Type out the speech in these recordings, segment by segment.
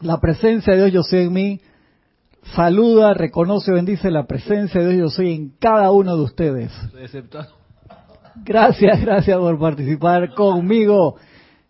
La presencia de Dios yo soy en mí. Saluda, reconoce, bendice la presencia de Dios yo soy en cada uno de ustedes. Gracias, gracias por participar conmigo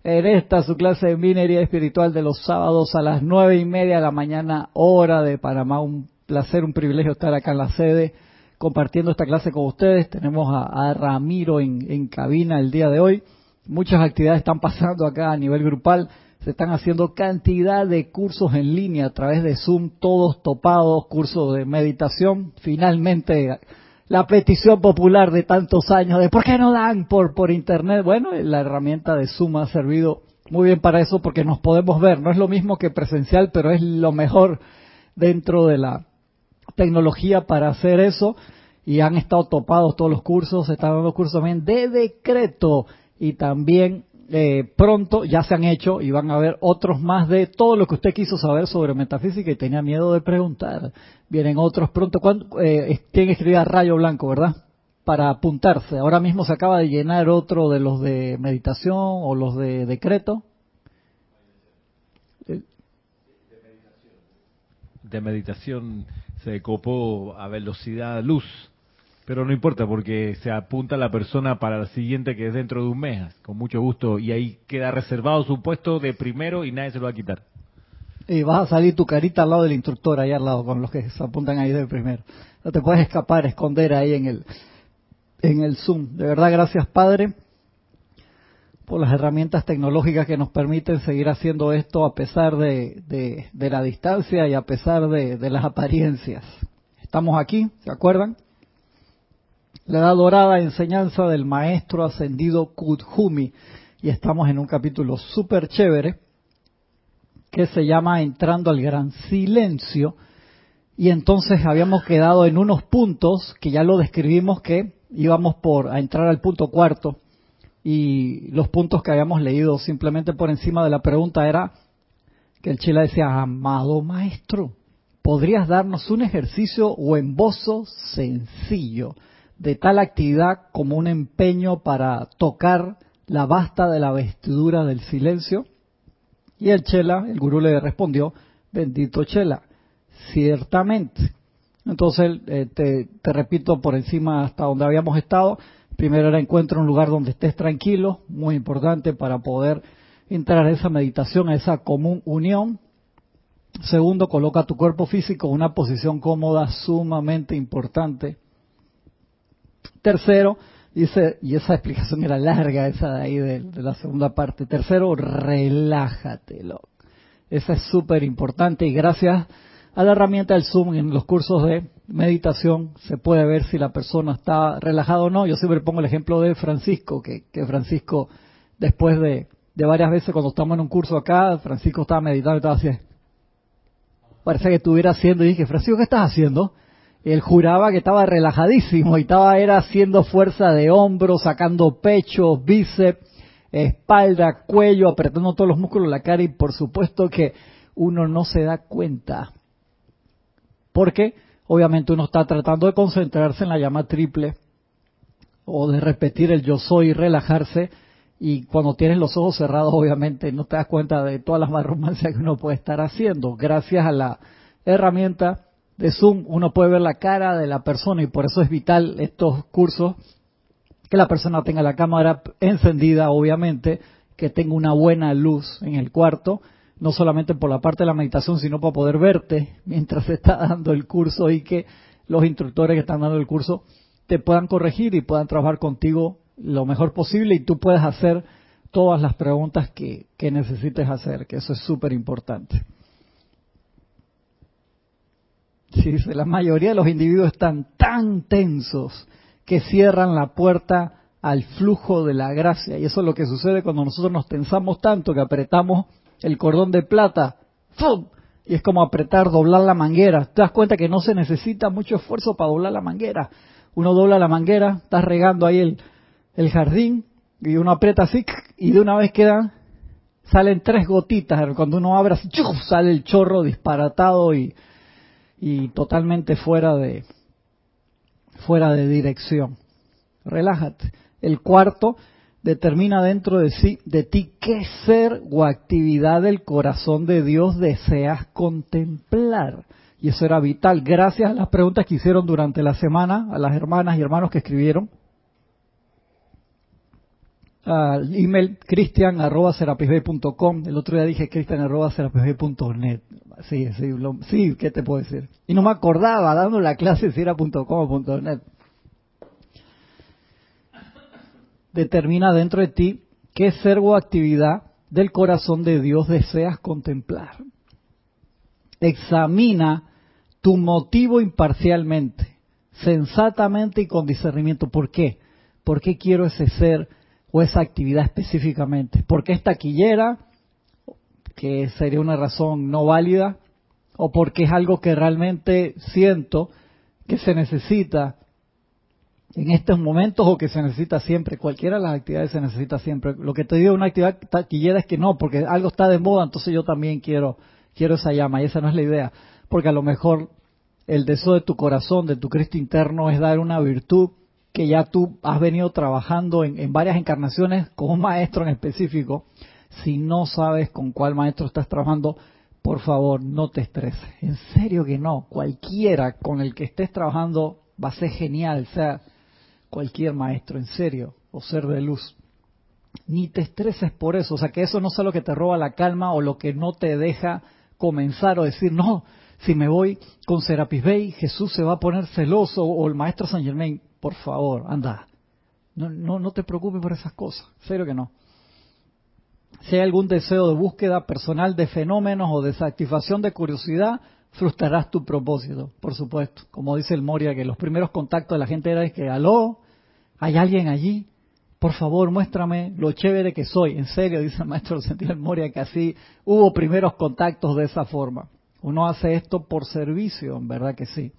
en esta su clase de minería espiritual de los sábados a las nueve y media de la mañana, hora de Panamá. Un placer, un privilegio estar acá en la sede compartiendo esta clase con ustedes. Tenemos a, Ramiro en, en cabina el día de hoy. Muchas actividades están pasando acá a nivel grupal. Se están haciendo cantidad de cursos en línea a través de Zoom, todos topados, cursos de meditación. Finalmente, la petición popular de tantos años de ¿por qué no dan por, por internet? Bueno, la herramienta de Zoom ha servido muy bien para eso porque nos podemos ver. No es lo mismo que presencial, pero es lo mejor dentro de la tecnología para hacer eso. Y han estado topados todos los cursos, se están dando cursos también de decreto y también eh, pronto ya se han hecho y van a ver otros más de todo lo que usted quiso saber sobre metafísica y tenía miedo de preguntar. Vienen otros pronto. Eh, tienen que escribir a rayo blanco, ¿verdad? Para apuntarse. Ahora mismo se acaba de llenar otro de los de meditación o los de decreto. De meditación se copó a velocidad luz. Pero no importa porque se apunta la persona para la siguiente que es dentro de un mes, con mucho gusto, y ahí queda reservado su puesto de primero y nadie se lo va a quitar. Y vas a salir tu carita al lado del instructor, ahí al lado, con los que se apuntan ahí de primero. No te puedes escapar, esconder ahí en el, en el Zoom. De verdad, gracias Padre por las herramientas tecnológicas que nos permiten seguir haciendo esto a pesar de, de la distancia y a pesar de las apariencias. Estamos aquí, ¿se acuerdan? La dorada enseñanza del maestro ascendido Kudhumi y estamos en un capítulo súper chévere que se llama Entrando al Gran Silencio y entonces habíamos quedado en unos puntos que ya lo describimos que íbamos por a entrar al punto cuarto y los puntos que habíamos leído simplemente por encima de la pregunta era que el chile decía, amado maestro, ¿podrías darnos un ejercicio o embozo sencillo? De tal actividad como un empeño para tocar la basta de la vestidura del silencio? Y el Chela, el gurú le respondió, bendito Chela, ciertamente. Entonces, eh, te, te, repito por encima hasta donde habíamos estado. Primero era encuentra un lugar donde estés tranquilo, muy importante para poder entrar a esa meditación, a esa común unión. Segundo, coloca tu cuerpo físico en una posición cómoda, sumamente importante. Tercero, dice, y esa explicación era larga, esa de ahí de, la segunda parte. Tercero, relájatelo. Esa es súper importante y gracias a la herramienta del Zoom en los cursos de meditación se puede ver si la persona está relajada o no. Yo siempre pongo el ejemplo de Francisco, que, Francisco, después de, de, varias veces cuando estamos en un curso acá, Francisco estaba meditando y estaba así. Parece que estuviera haciendo y dije, Francisco, ¿qué estás haciendo? Él juraba que estaba relajadísimo y estaba era haciendo fuerza de hombros, sacando pecho, bíceps, espalda, cuello, apretando todos los músculos de la cara y por supuesto que uno no se da cuenta. Porque obviamente uno está tratando de concentrarse en la llama triple o de repetir el yo soy y relajarse y cuando tienes los ojos cerrados obviamente no te das cuenta de todas las marromancias que uno puede estar haciendo. Gracias a la herramienta de Zoom uno puede ver la cara de la persona y por eso es vital estos cursos que la persona tenga la cámara encendida, obviamente, que tenga una buena luz en el cuarto, no solamente por la parte de la meditación, sino para poder verte mientras se está dando el curso y que los instructores que están dando el curso te puedan corregir y puedan trabajar contigo lo mejor posible y tú puedas hacer todas las preguntas que, que necesites hacer, que eso es súper importante. Sí, dice, la mayoría de los individuos están tan tensos que cierran la puerta al flujo de la gracia. Y eso es lo que sucede cuando nosotros nos tensamos tanto que apretamos el cordón de plata. Y es como apretar, doblar la manguera. Te das cuenta que no se necesita mucho esfuerzo para doblar la manguera. Uno dobla la manguera, estás regando ahí el, el jardín y uno aprieta así y de una vez quedan, salen tres gotitas. Cuando uno abre así, sale el chorro disparatado y y totalmente fuera de fuera de dirección. Relájate. El cuarto determina dentro de, sí, de ti qué ser o actividad del corazón de Dios deseas contemplar. Y eso era vital. Gracias a las preguntas que hicieron durante la semana, a las hermanas y hermanos que escribieron. Al email cristian arroba El otro día dije cristian arroba Sí, sí, sí, ¿qué te puedo decir? Y no me acordaba dando la clase si era .com o .net. determina dentro de ti qué ser o actividad del corazón de Dios deseas contemplar. Examina tu motivo imparcialmente, sensatamente y con discernimiento. ¿Por qué? ¿Por qué quiero ese ser o esa actividad específicamente? ¿Por qué es taquillera? Que sería una razón no válida. ¿O porque es algo que realmente siento que se necesita en estos momentos o que se necesita siempre. Cualquiera de las actividades se necesita siempre. Lo que te digo una actividad taquillera es que no, porque algo está de moda, entonces yo también quiero, quiero esa llama y esa no es la idea. Porque a lo mejor el deseo de tu corazón, de tu Cristo interno, es dar una virtud que ya tú has venido trabajando en, en varias encarnaciones con un maestro en específico. Si no sabes con cuál maestro estás trabajando, por favor, no te estreses. En serio que no. Cualquiera con el que estés trabajando va a ser genial. Sea, cualquier maestro, en serio, o ser de luz. Ni te estreses por eso, o sea que eso no sea lo que te roba la calma o lo que no te deja comenzar o decir, no, si me voy con Serapis Bey, Jesús se va a poner celoso o el maestro San Germain, por favor, anda. No, no, no te preocupes por esas cosas, serio que no. Si hay algún deseo de búsqueda personal de fenómenos o de satisfacción de curiosidad, frustrarás tu propósito, por supuesto. Como dice el Moria, que los primeros contactos de la gente era que, aló, ¿hay alguien allí? Por favor, muéstrame lo chévere que soy. En serio, dice el maestro Sentido Moria, que así hubo primeros contactos de esa forma. Uno hace esto por servicio, en verdad que sí.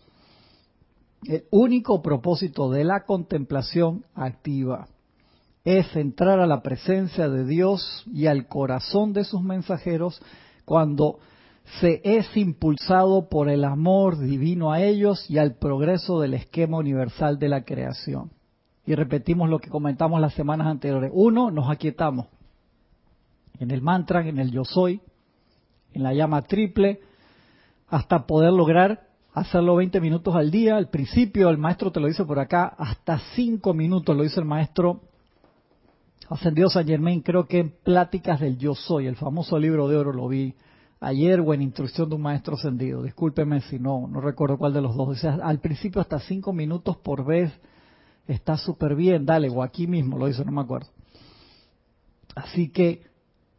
El único propósito de la contemplación activa es entrar a la presencia de Dios y al corazón de sus mensajeros cuando se es impulsado por el amor divino a ellos y al progreso del esquema universal de la creación. Y repetimos lo que comentamos las semanas anteriores. Uno, nos aquietamos. En el mantra, en el yo soy, en la llama triple, hasta poder lograr hacerlo 20 minutos al día. Al principio, el maestro te lo dice por acá, hasta 5 minutos lo dice el maestro Ascendido San Germain, creo que en Pláticas del Yo Soy, el famoso libro de oro, lo vi ayer o en instrucción de un maestro ascendido. Discúlpeme si no, no recuerdo cuál de los dos. O al principio hasta cinco minutos por vez está súper bien, dale, o aquí mismo lo hizo, no me acuerdo. Así que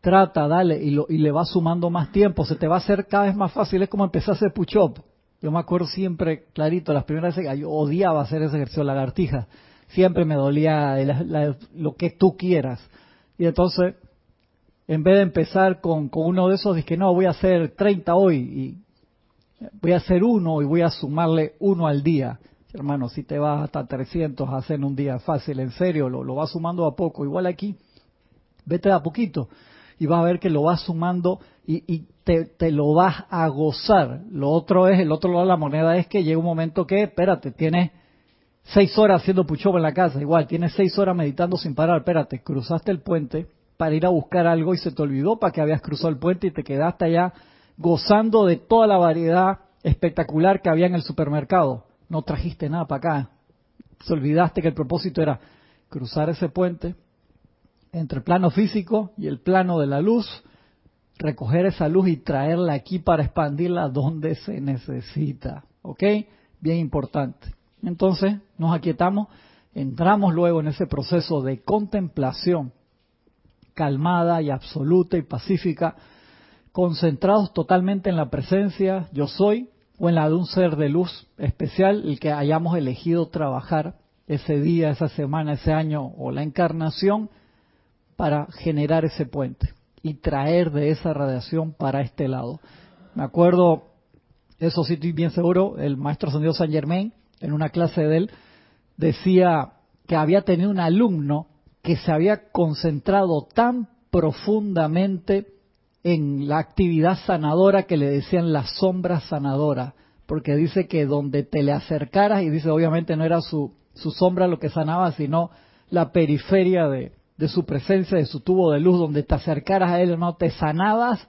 trata, dale, y, lo, y le va sumando más tiempo, se te va a hacer cada vez más fácil, es como empezar a hacer push-up. Yo me acuerdo siempre, clarito, las primeras veces yo odiaba hacer ese ejercicio, lagartija. Siempre me dolía lo que tú quieras. Y entonces en vez de empezar con, uno de esos, dije, no, voy a hacer 30 hoy y voy a hacer uno y voy a sumarle uno al día. Hermano, si te vas hasta 300 a hacer un día fácil, en serio, lo, lo vas sumando a poco. Igual aquí, vete a poquito y vas a ver que lo vas sumando y, y te, lo vas a gozar. Lo otro es, el otro lado de la moneda es que llega un momento que, espérate, tienes seis horas haciendo pucho en la casa, igual, tienes seis horas meditando sin parar, espérate, cruzaste el puente, para ir a buscar algo y se te olvidó para que habías cruzado el puente y te quedaste allá gozando de toda la variedad espectacular que había en el supermercado. No trajiste nada para acá. Se olvidaste que el propósito era cruzar ese puente entre el plano físico y el plano de la luz, recoger esa luz y traerla aquí para expandirla donde se necesita. ¿Ok? Bien importante. Entonces nos aquietamos, entramos luego en ese proceso de contemplación calmada y absoluta y pacífica, concentrados totalmente en la presencia yo soy o en la de un ser de luz especial, el que hayamos elegido trabajar ese día, esa semana, ese año o la encarnación para generar ese puente y traer de esa radiación para este lado. Me acuerdo, eso sí estoy bien seguro, el maestro Ascendido San Germain, en una clase de él, decía que había tenido un alumno que se había concentrado tan profundamente en la actividad sanadora que le decían la sombra sanadora, porque dice que donde te le acercaras, y dice obviamente no era su, su sombra lo que sanaba, sino la periferia de, de su presencia, de su tubo de luz, donde te acercaras a él, hermano, te sanabas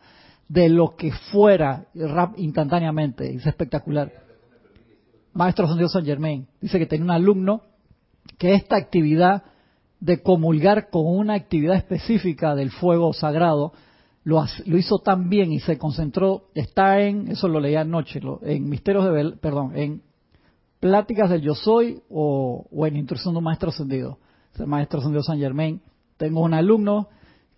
de lo que fuera rap instantáneamente. Es espectacular. Maestro San Dios San Germain dice que tenía un alumno que esta actividad de comulgar con una actividad específica del fuego sagrado lo, hizo tan bien y se concentró, está en, eso lo leía anoche, en Misterios de, perdón, en Pláticas del Yo Soy o, en Instrucción de un Maestro Ascendido. El Maestro Ascendido San Germain. Tengo un alumno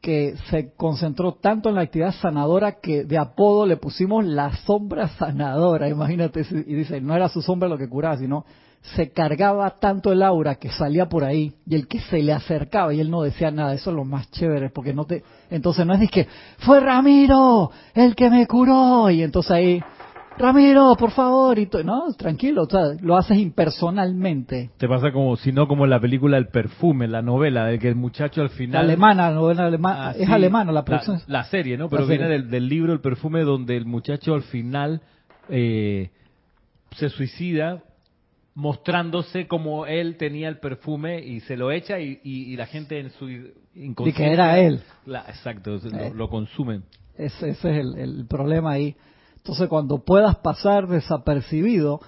que se concentró tanto en la actividad sanadora que de apodo le pusimos la sombra sanadora, imagínate, y dice, no era su sombra lo que curaba, sino se cargaba tanto el aura que salía por ahí y el que se le acercaba y él no decía nada, eso es lo más chévere, porque no te, entonces no es que fue Ramiro el que me curó y entonces ahí Ramiro, por favor, y no, tranquilo, o sea, lo haces impersonalmente. Te pasa como, si no como la película El perfume, la novela, de que el muchacho al final... La alemana, la novela alemana, es alemana la producción. La, serie, ¿no? Pero viene del, libro El perfume donde el muchacho al final eh, se suicida mostrándose como él tenía el perfume y se lo echa y, la gente en su inconsciencia... Y que era él. exacto, lo, consumen. Ese, ese es el problema ahí. Entonces cuando puedas pasar desapercibido,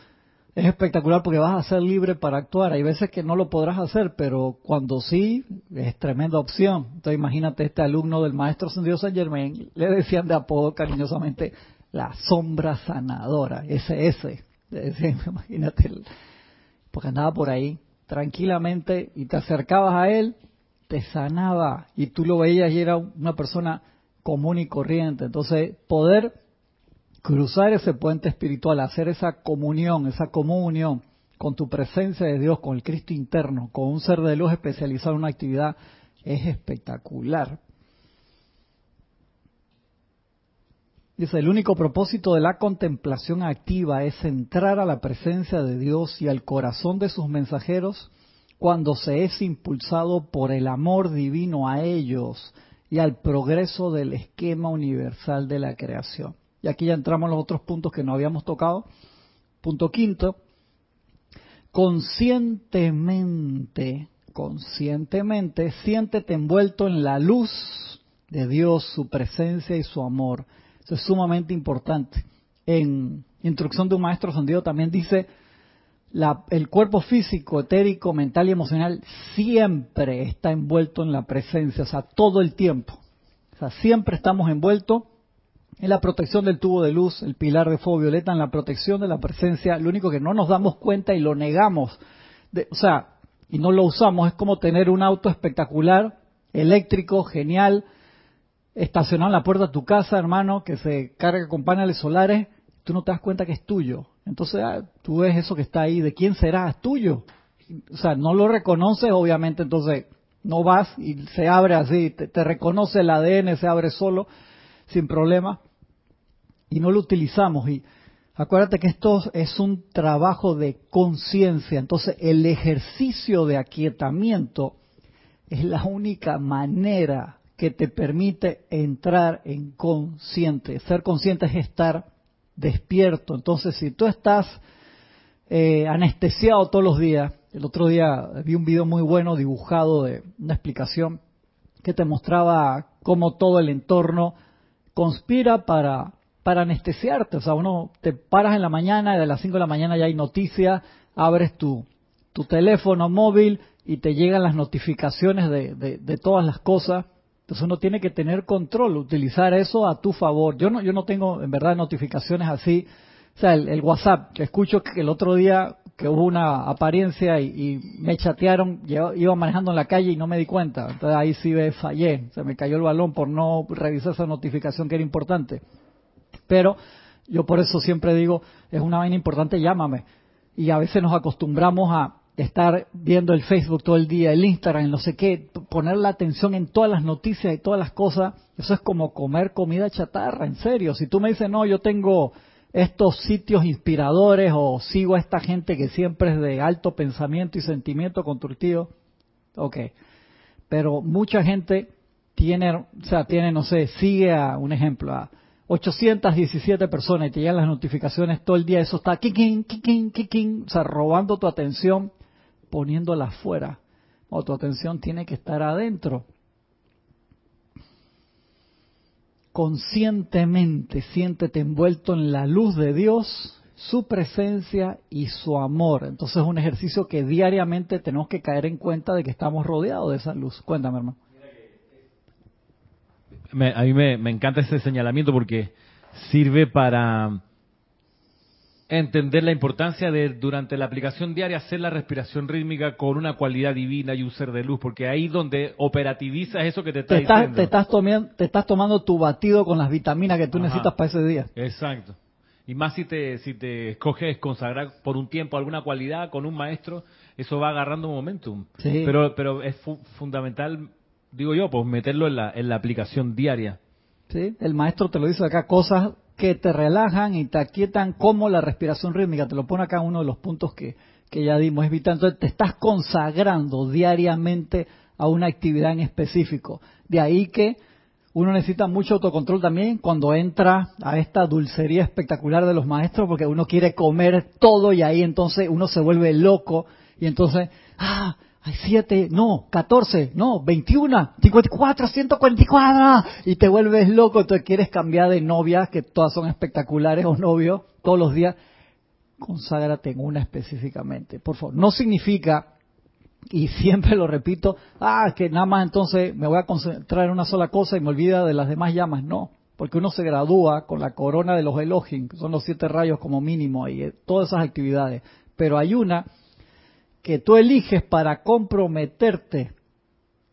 es espectacular porque vas a ser libre para actuar. Hay veces que no lo podrás hacer, pero cuando sí, es tremenda opción. Entonces imagínate este alumno del maestro Sendido San Germain, le decían de apodo cariñosamente la sombra sanadora, SS. Le decían, imagínate, porque andaba por ahí tranquilamente y te acercabas a él, te sanaba y tú lo veías y era una persona común y corriente. Entonces, poder cruzar ese puente espiritual, hacer esa comunión, esa comunión con tu presencia de Dios, con el Cristo interno, con un ser de luz especializado en una actividad, es espectacular. Dice, el único propósito de la contemplación activa es entrar a la presencia de Dios y al corazón de sus mensajeros cuando se es impulsado por el amor divino a ellos y al progreso del esquema universal de la creación. Y aquí ya entramos en los otros puntos que no habíamos tocado. Punto quinto, conscientemente, conscientemente, siéntete envuelto en la luz de Dios, su presencia y su amor. Eso es sumamente importante. En Instrucción de un Maestro Ascendido también dice, el cuerpo físico, etérico, mental y emocional siempre está envuelto en la presencia, o sea, todo el tiempo. O sea, siempre estamos envueltos en la protección del tubo de luz, el pilar de fuego violeta, en la protección de la presencia, lo único que no nos damos cuenta y lo negamos, o sea, y no lo usamos, es como tener un auto espectacular, eléctrico, genial, estacionado en la puerta de tu casa, hermano, que se carga con paneles solares, tú no te das cuenta que es tuyo. Entonces ah, tú ves eso que está ahí, ¿de quién será? Es tuyo. O sea, no lo reconoces, obviamente, entonces no vas y se abre así, te reconoce el ADN, se abre solo sin problema y no lo utilizamos. Y acuérdate que esto es un trabajo de conciencia. Entonces, el ejercicio de aquietamiento es la única manera que te permite entrar en consciente. Ser consciente es estar despierto. Entonces, si tú estás eh, anestesiado todos los días, el otro día vi un video muy bueno dibujado de una explicación que te mostraba cómo todo el entorno conspira para, para anestesiarte. O sea, uno te paras en la mañana y de las 5 de la mañana ya hay noticias, abres tu, tu teléfono móvil y te llegan las notificaciones de, de, todas las cosas. Entonces uno tiene que tener control, utilizar eso a tu favor. Yo no, yo no tengo en verdad notificaciones así. O sea, el, WhatsApp, que escucho que el otro día que hubo una apariencia y, me chatearon, iba manejando en la calle y no me di cuenta. Entonces ahí sí me fallé, se me cayó el balón por no revisar esa notificación que era importante. Pero yo por eso siempre digo, es una vaina importante, llámame. Y a veces nos acostumbramos a estar viendo el Facebook todo el día, el Instagram, no sé qué, poner la atención en todas las noticias y todas las cosas. Eso es como comer comida chatarra, en serio. Si tú me dices, no, yo tengo estos sitios inspiradores o sigo a esta gente que siempre es de alto pensamiento y sentimiento constructivo, ok. Pero mucha gente tiene, o sea, tiene, no sé, sigue a un ejemplo, a 817 personas y te llegan las notificaciones todo el día, eso está kikin, kikin, kikin, o sea, robando tu atención, poniéndola afuera. O tu atención tiene que estar adentro. Conscientemente siéntete envuelto en la luz de Dios, su presencia y su amor. Entonces es un ejercicio que diariamente tenemos que caer en cuenta de que estamos rodeados de esa luz. Cuéntame, hermano. a mí me, me encanta ese señalamiento porque sirve para entender la importancia de durante la aplicación diaria hacer la respiración rítmica con una cualidad divina y un ser de luz, porque ahí donde operativizas eso que te está te estás, diciendo. Te estás, tomando, te estás tomando tu batido con las vitaminas que tú necesitas para ese día. Exacto. Y más si te, si te escoges consagrar por un tiempo alguna cualidad con un maestro, eso va agarrando momentum. Sí. Pero, pero es fundamental, digo yo, pues meterlo en la, en la aplicación diaria. Sí, el maestro te lo dice acá, cosas que te relajan y te aquietan como la respiración rítmica. Te lo pone acá uno de los puntos que, que ya dimos. Es vital. Entonces te estás consagrando diariamente a una actividad en específico. De ahí que uno necesita mucho autocontrol también cuando entra a esta dulcería espectacular de los maestros, porque uno quiere comer todo y ahí entonces uno se vuelve loco y entonces, ah, hay siete, no, catorce, no, veintiuna, cincuenta y cuatro, ciento cuarenta y cuatro, y te vuelves loco, te quieres cambiar de novia, que todas son espectaculares, o novio, todos los días, conságrate en una específicamente, por favor. No significa, y siempre lo repito, ah, que nada más entonces me voy a concentrar en una sola cosa y me olvida de las demás llamas, no, porque uno se gradúa con la corona de los Elohim, que son los siete rayos como mínimo, y eh, todas esas actividades, pero hay una que tú eliges para comprometerte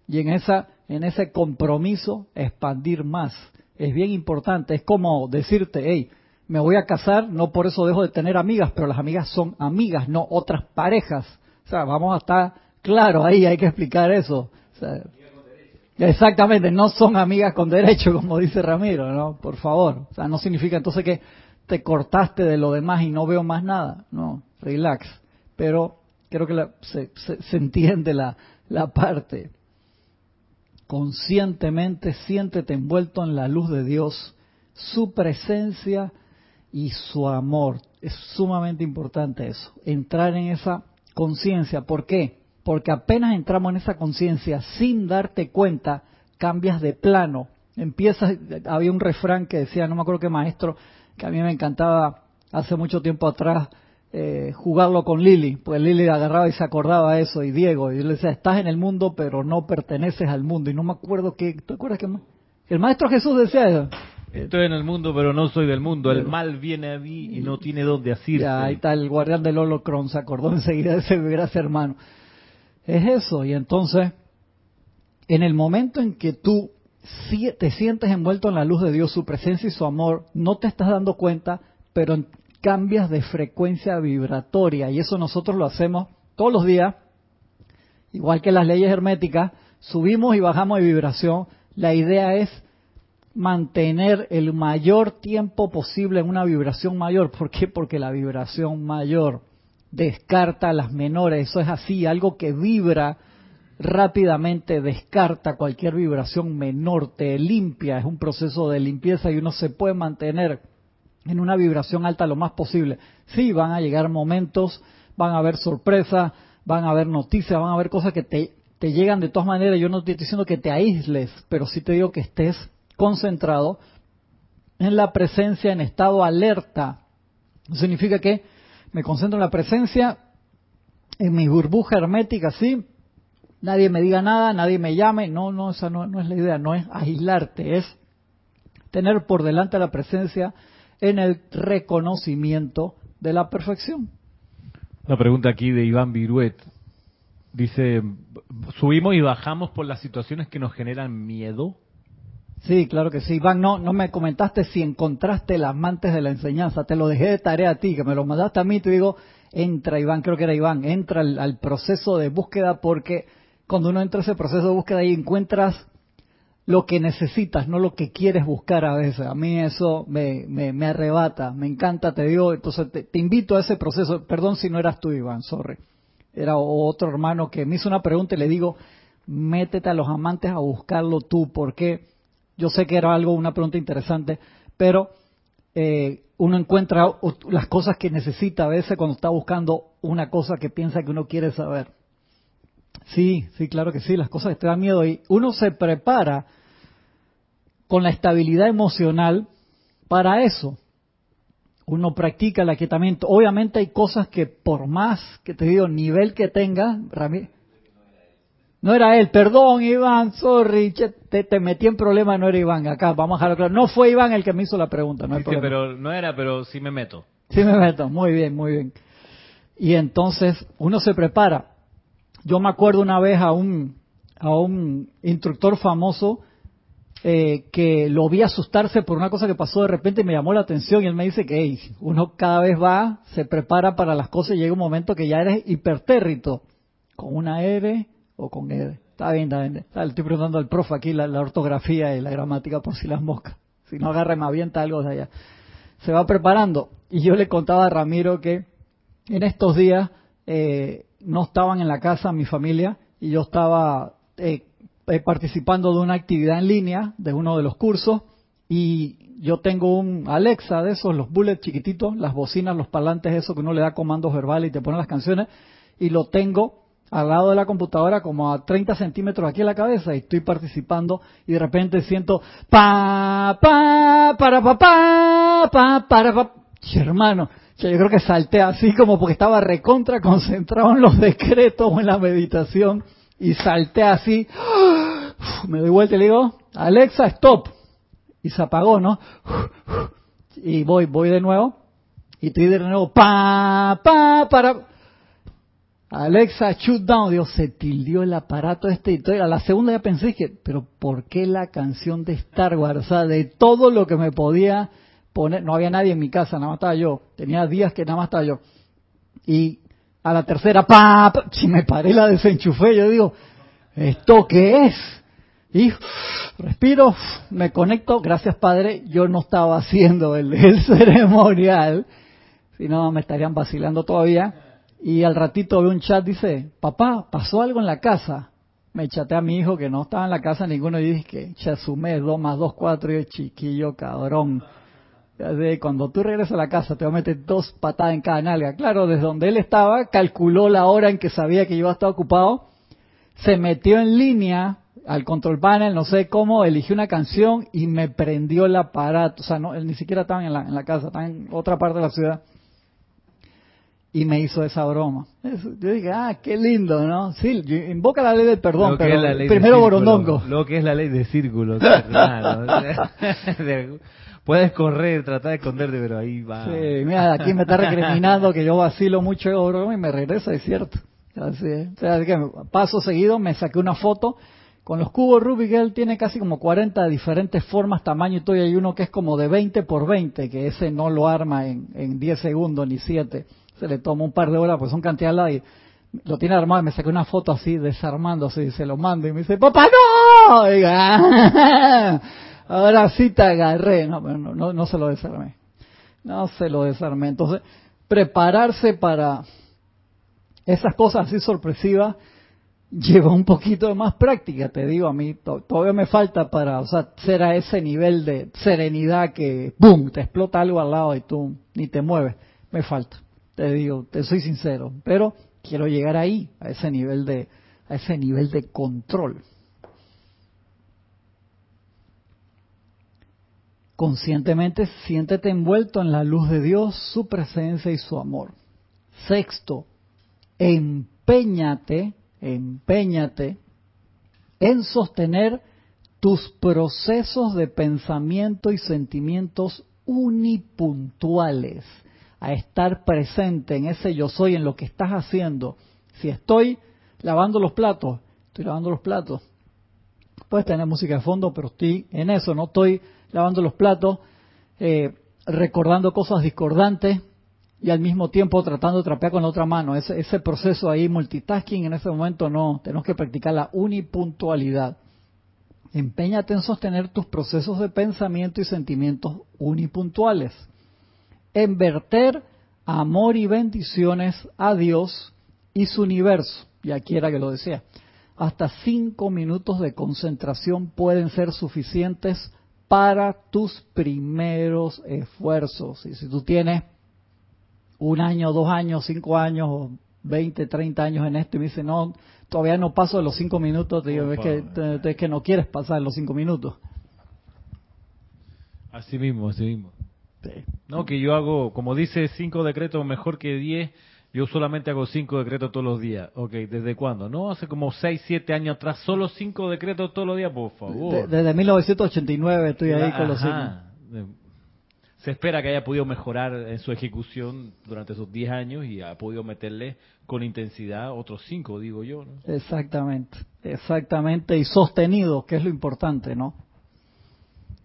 y en esa en ese compromiso expandir más. Es bien importante, es como decirte, hey, me voy a casar, no por eso dejo de tener amigas, pero las amigas son amigas, no otras parejas. O sea, vamos a estar claro ahí, hay que explicar eso. exactamente, no son amigas con derecho, como dice Ramiro, ¿no? Por favor. O sea, no significa entonces que te cortaste de lo demás y no veo más nada. No, relax. Pero creo que se, se, entiende la, la parte. Conscientemente siéntete envuelto en la luz de Dios, su presencia y su amor. Es sumamente importante eso, entrar en esa conciencia. ¿Por qué? Porque apenas entramos en esa conciencia sin darte cuenta, cambias de plano. Empiezas, había un refrán que decía, no me acuerdo qué maestro, que a mí me encantaba hace mucho tiempo atrás, eh, jugarlo con Lili, pues Lili agarraba y se acordaba de eso, y Diego, y yo le decía, estás en el mundo, pero no perteneces al mundo, y no me acuerdo que, ¿te acuerdas que el Maestro Jesús decía eso? Estoy en el mundo, pero no soy del mundo, el mal viene a mí y no tiene dónde asirse. Ya, ahí está el guardián del holocron, se acordó enseguida de ese gracias hermano. Es eso, y entonces, en el momento en que tú te sientes envuelto en la luz de Dios, su presencia y su amor, no te estás dando cuenta, pero cambias de frecuencia vibratoria y eso nosotros lo hacemos todos los días, igual que las leyes herméticas, subimos y bajamos de vibración. La idea es mantener el mayor tiempo posible en una vibración mayor. ¿Por qué? Porque la vibración mayor descarta las menores. Eso es así, algo que vibra rápidamente descarta cualquier vibración menor, te limpia, es un proceso de limpieza y uno se puede mantener en una vibración alta lo más posible. Sí, van a llegar momentos, van a haber sorpresas, van a haber noticias, van a haber cosas que te, te llegan de todas maneras. Yo no estoy diciendo que te aísles, pero sí te digo que estés concentrado en la presencia, en estado alerta. significa que me concentro en la presencia, en mi burbuja hermética, sí. Nadie me diga nada, nadie me llame. No, no, esa no, no es la idea. No es aislarte, es tener por delante la presencia en el reconocimiento de la perfección. Una pregunta aquí de Iván Viruet. Dice, ¿subimos y bajamos por las situaciones que nos generan miedo? Sí, claro que sí. Iván, no, no me comentaste si encontraste las mantes de la enseñanza. Te lo dejé de tarea a ti, que me lo mandaste a mí. Te digo, entra Iván, creo que era Iván, entra al, al proceso de búsqueda porque cuando uno entra a ese proceso de búsqueda y encuentras lo que necesitas, no lo que quieres buscar a veces. A mí eso me, me, arrebata, me encanta, te digo, entonces te, invito a ese proceso. Perdón si no eras tú, Iván, sorry. Era otro hermano que me hizo una pregunta y le digo, métete a los amantes a buscarlo tú, porque yo sé que era algo, una pregunta interesante, pero eh, uno encuentra las cosas que necesita a veces cuando está buscando una cosa que piensa que uno quiere saber. Sí, sí, claro que sí, las cosas que te dan miedo y uno se prepara con la estabilidad emocional para eso. Uno practica el aquietamiento. Obviamente hay cosas que por más que te digo, nivel que tenga, Ramírez, no era él, perdón Iván, sorry, te, te, metí en problema, no era Iván, acá, vamos a dejarlo claro. No fue Iván el que me hizo la pregunta, no hay sí, pero no era, pero sí me meto. Sí me meto, muy bien, muy bien. Y entonces uno se prepara. Yo me acuerdo una vez a un, a un instructor famoso eh, que lo vi asustarse por una cosa que pasó de repente y me llamó la atención y él me dice que uno cada vez va, se prepara para las cosas y llega un momento que ya eres hipertérrito, con una R o con E. Está bien, está bien. le estoy preguntando al profe aquí la, ortografía y la gramática por si las moscas. Si no agarra, me avienta algo de allá. Se va preparando. Y yo le contaba a Ramiro que en estos días eh, no estaban en la casa mi familia y yo estaba eh, eh, participando de una actividad en línea de uno de los cursos y yo tengo un Alexa de esos, los bullets chiquititos, las bocinas, los parlantes, eso que uno le da comandos verbales y te pone las canciones, y lo tengo al lado de la computadora como a 30 centímetros aquí en la cabeza y estoy participando y de repente siento pa pa para pa pa pa para pa hermano yo creo que salté así como porque estaba recontra concentrado en los decretos o en la meditación y salté así. Me doy vuelta y le digo Alexa stop y se apagó no y voy voy de nuevo. Y estoy de nuevo pa pa para. Alexa, shoot down, Dios, se tildió el aparato este. Y. A la segunda ya pensé que, pero ¿por qué la canción de Star Wars? O sea, de todo lo que me podía no había nadie en mi casa, nada más estaba yo. Tenía días que nada más estaba yo. Y a la tercera, pa, si me paré la desenchufé, yo digo, ¿esto qué es? Y respiro, me conecto, gracias Padre, yo no estaba haciendo el, ceremonial, si no me estarían vacilando todavía y al ratito veo un chat, dice, papá, pasó algo en la casa. Me chateé a mi hijo que no estaba en la casa ninguno y dije que ya sumé 2 más 2, 4 y el chiquillo cabrón. Cuando tú regresas a la casa te va a meter dos patadas en cada nalga. Claro, desde donde él estaba, calculó la hora en que sabía que iba a estar ocupado, se metió en línea al control panel, no sé cómo, eligió una canción y me prendió el aparato. O sea, no, él ni siquiera estaba en la, en la casa, estaba en otra parte de la ciudad y me hizo esa broma. Yo dije, ah, qué lindo, ¿no? Sí, invoca la ley del perdón, pero primero borondongo. Lo que es la ley de círculo, Puedes correr, tratar de esconderte, pero ahí va. Sí, mira, aquí me está recriminando que yo vacilo mucho broma y me regresa, es cierto. Así es. O sea, que paso seguido me saqué una foto con los cubos Rubik, él tiene casi como 40 diferentes formas, tamaño y todo, y hay uno que es como de 20 por 20, que ese no lo arma en, en 10 segundos ni 7 se le tomó un par de horas, pues son cantidad de y lo tiene armado, me saqué una foto así, desarmándose, y se lo mando, y me dice, ¡Papá, no! Ahora sí te agarré. No, no, no, no se lo desarmé. No se lo desarmé. Entonces, prepararse para esas cosas así sorpresivas lleva un poquito de más práctica, te digo, a mí todavía me falta para, o sea, ser a ese nivel de serenidad que, ¡boom!, te explota algo al lado y tú ni te mueves. Me falta te digo, te soy sincero, pero quiero llegar ahí, a ese nivel de, a ese nivel de control. Conscientemente siéntete envuelto en la luz de Dios, su presencia y su amor. Sexto, empeñate, empeñate en sostener tus procesos de pensamiento y sentimientos unipuntuales a estar presente en ese yo soy, en lo que estás haciendo. Si estoy lavando los platos, estoy lavando los platos. Puedes tener música de fondo, pero estoy en eso, no estoy lavando los platos, eh, recordando cosas discordantes y al mismo tiempo tratando de trapear con la otra mano. Ese, proceso ahí, multitasking, en ese momento no. Tenemos que practicar la unipuntualidad. Empeñate en sostener tus procesos de pensamiento y sentimientos unipuntuales en verter amor y bendiciones a Dios y su universo. Y aquí era que lo decía. Hasta cinco minutos de concentración pueden ser suficientes para tus primeros esfuerzos. Y si tú tienes un año, dos años, cinco años, o 20, 30 años en esto y me dice, no, todavía no paso de los cinco minutos, te digo, es, que, es que no quieres pasar los cinco minutos. Así mismo, así mismo. No, que yo hago, como dice, cinco decretos mejor que diez. Yo solamente hago cinco decretos todos los días. Ok, ¿desde cuándo? No, hace como seis, siete años atrás, solo cinco decretos todos los días, por favor. desde 1989 estoy ahí con los cinco. Se espera que haya podido mejorar en su ejecución durante esos diez años y ha podido meterle con intensidad otros cinco, digo yo. Exactamente, exactamente, y sostenido, que es lo importante, ¿no?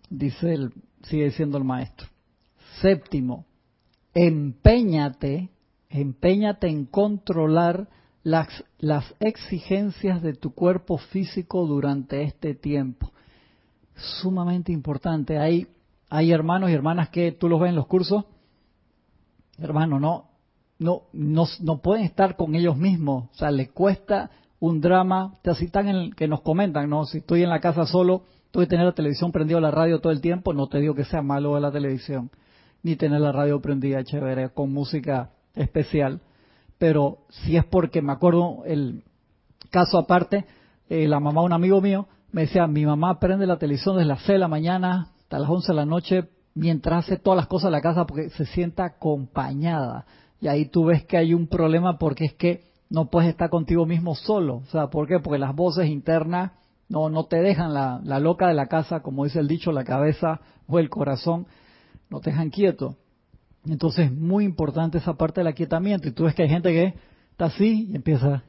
Dice el, sigue diciendo el maestro. Séptimo, empeñate, empeñate en controlar las, las exigencias de tu cuerpo físico durante este tiempo. Sumamente importante. Hay, hay hermanos y hermanas que tú los ves en los cursos. Hermano, no, no, no, no pueden estar con ellos mismos. O sea, les cuesta un drama. Así están en el que nos comentan, ¿no? Si estoy en la casa solo, tuve que tener la televisión prendida la radio todo el tiempo. No te digo que sea malo de la televisión ni tener la radio prendida chévere con música especial. Pero si es porque me acuerdo el caso aparte, eh, la mamá de un amigo mío me decía, mi mamá prende la televisión desde las 6 de la mañana hasta las 11 de la noche mientras hace todas las cosas de la casa porque se sienta acompañada. Y ahí tú ves que hay un problema porque es que no puedes estar contigo mismo solo. O sea, ¿por qué? Porque las voces internas no, no te dejan la, la loca de la casa, como dice el dicho, la cabeza o el corazón no te dejan quieto. Entonces es muy importante esa parte del aquietamiento. Y tú ves que hay gente que está así y empieza,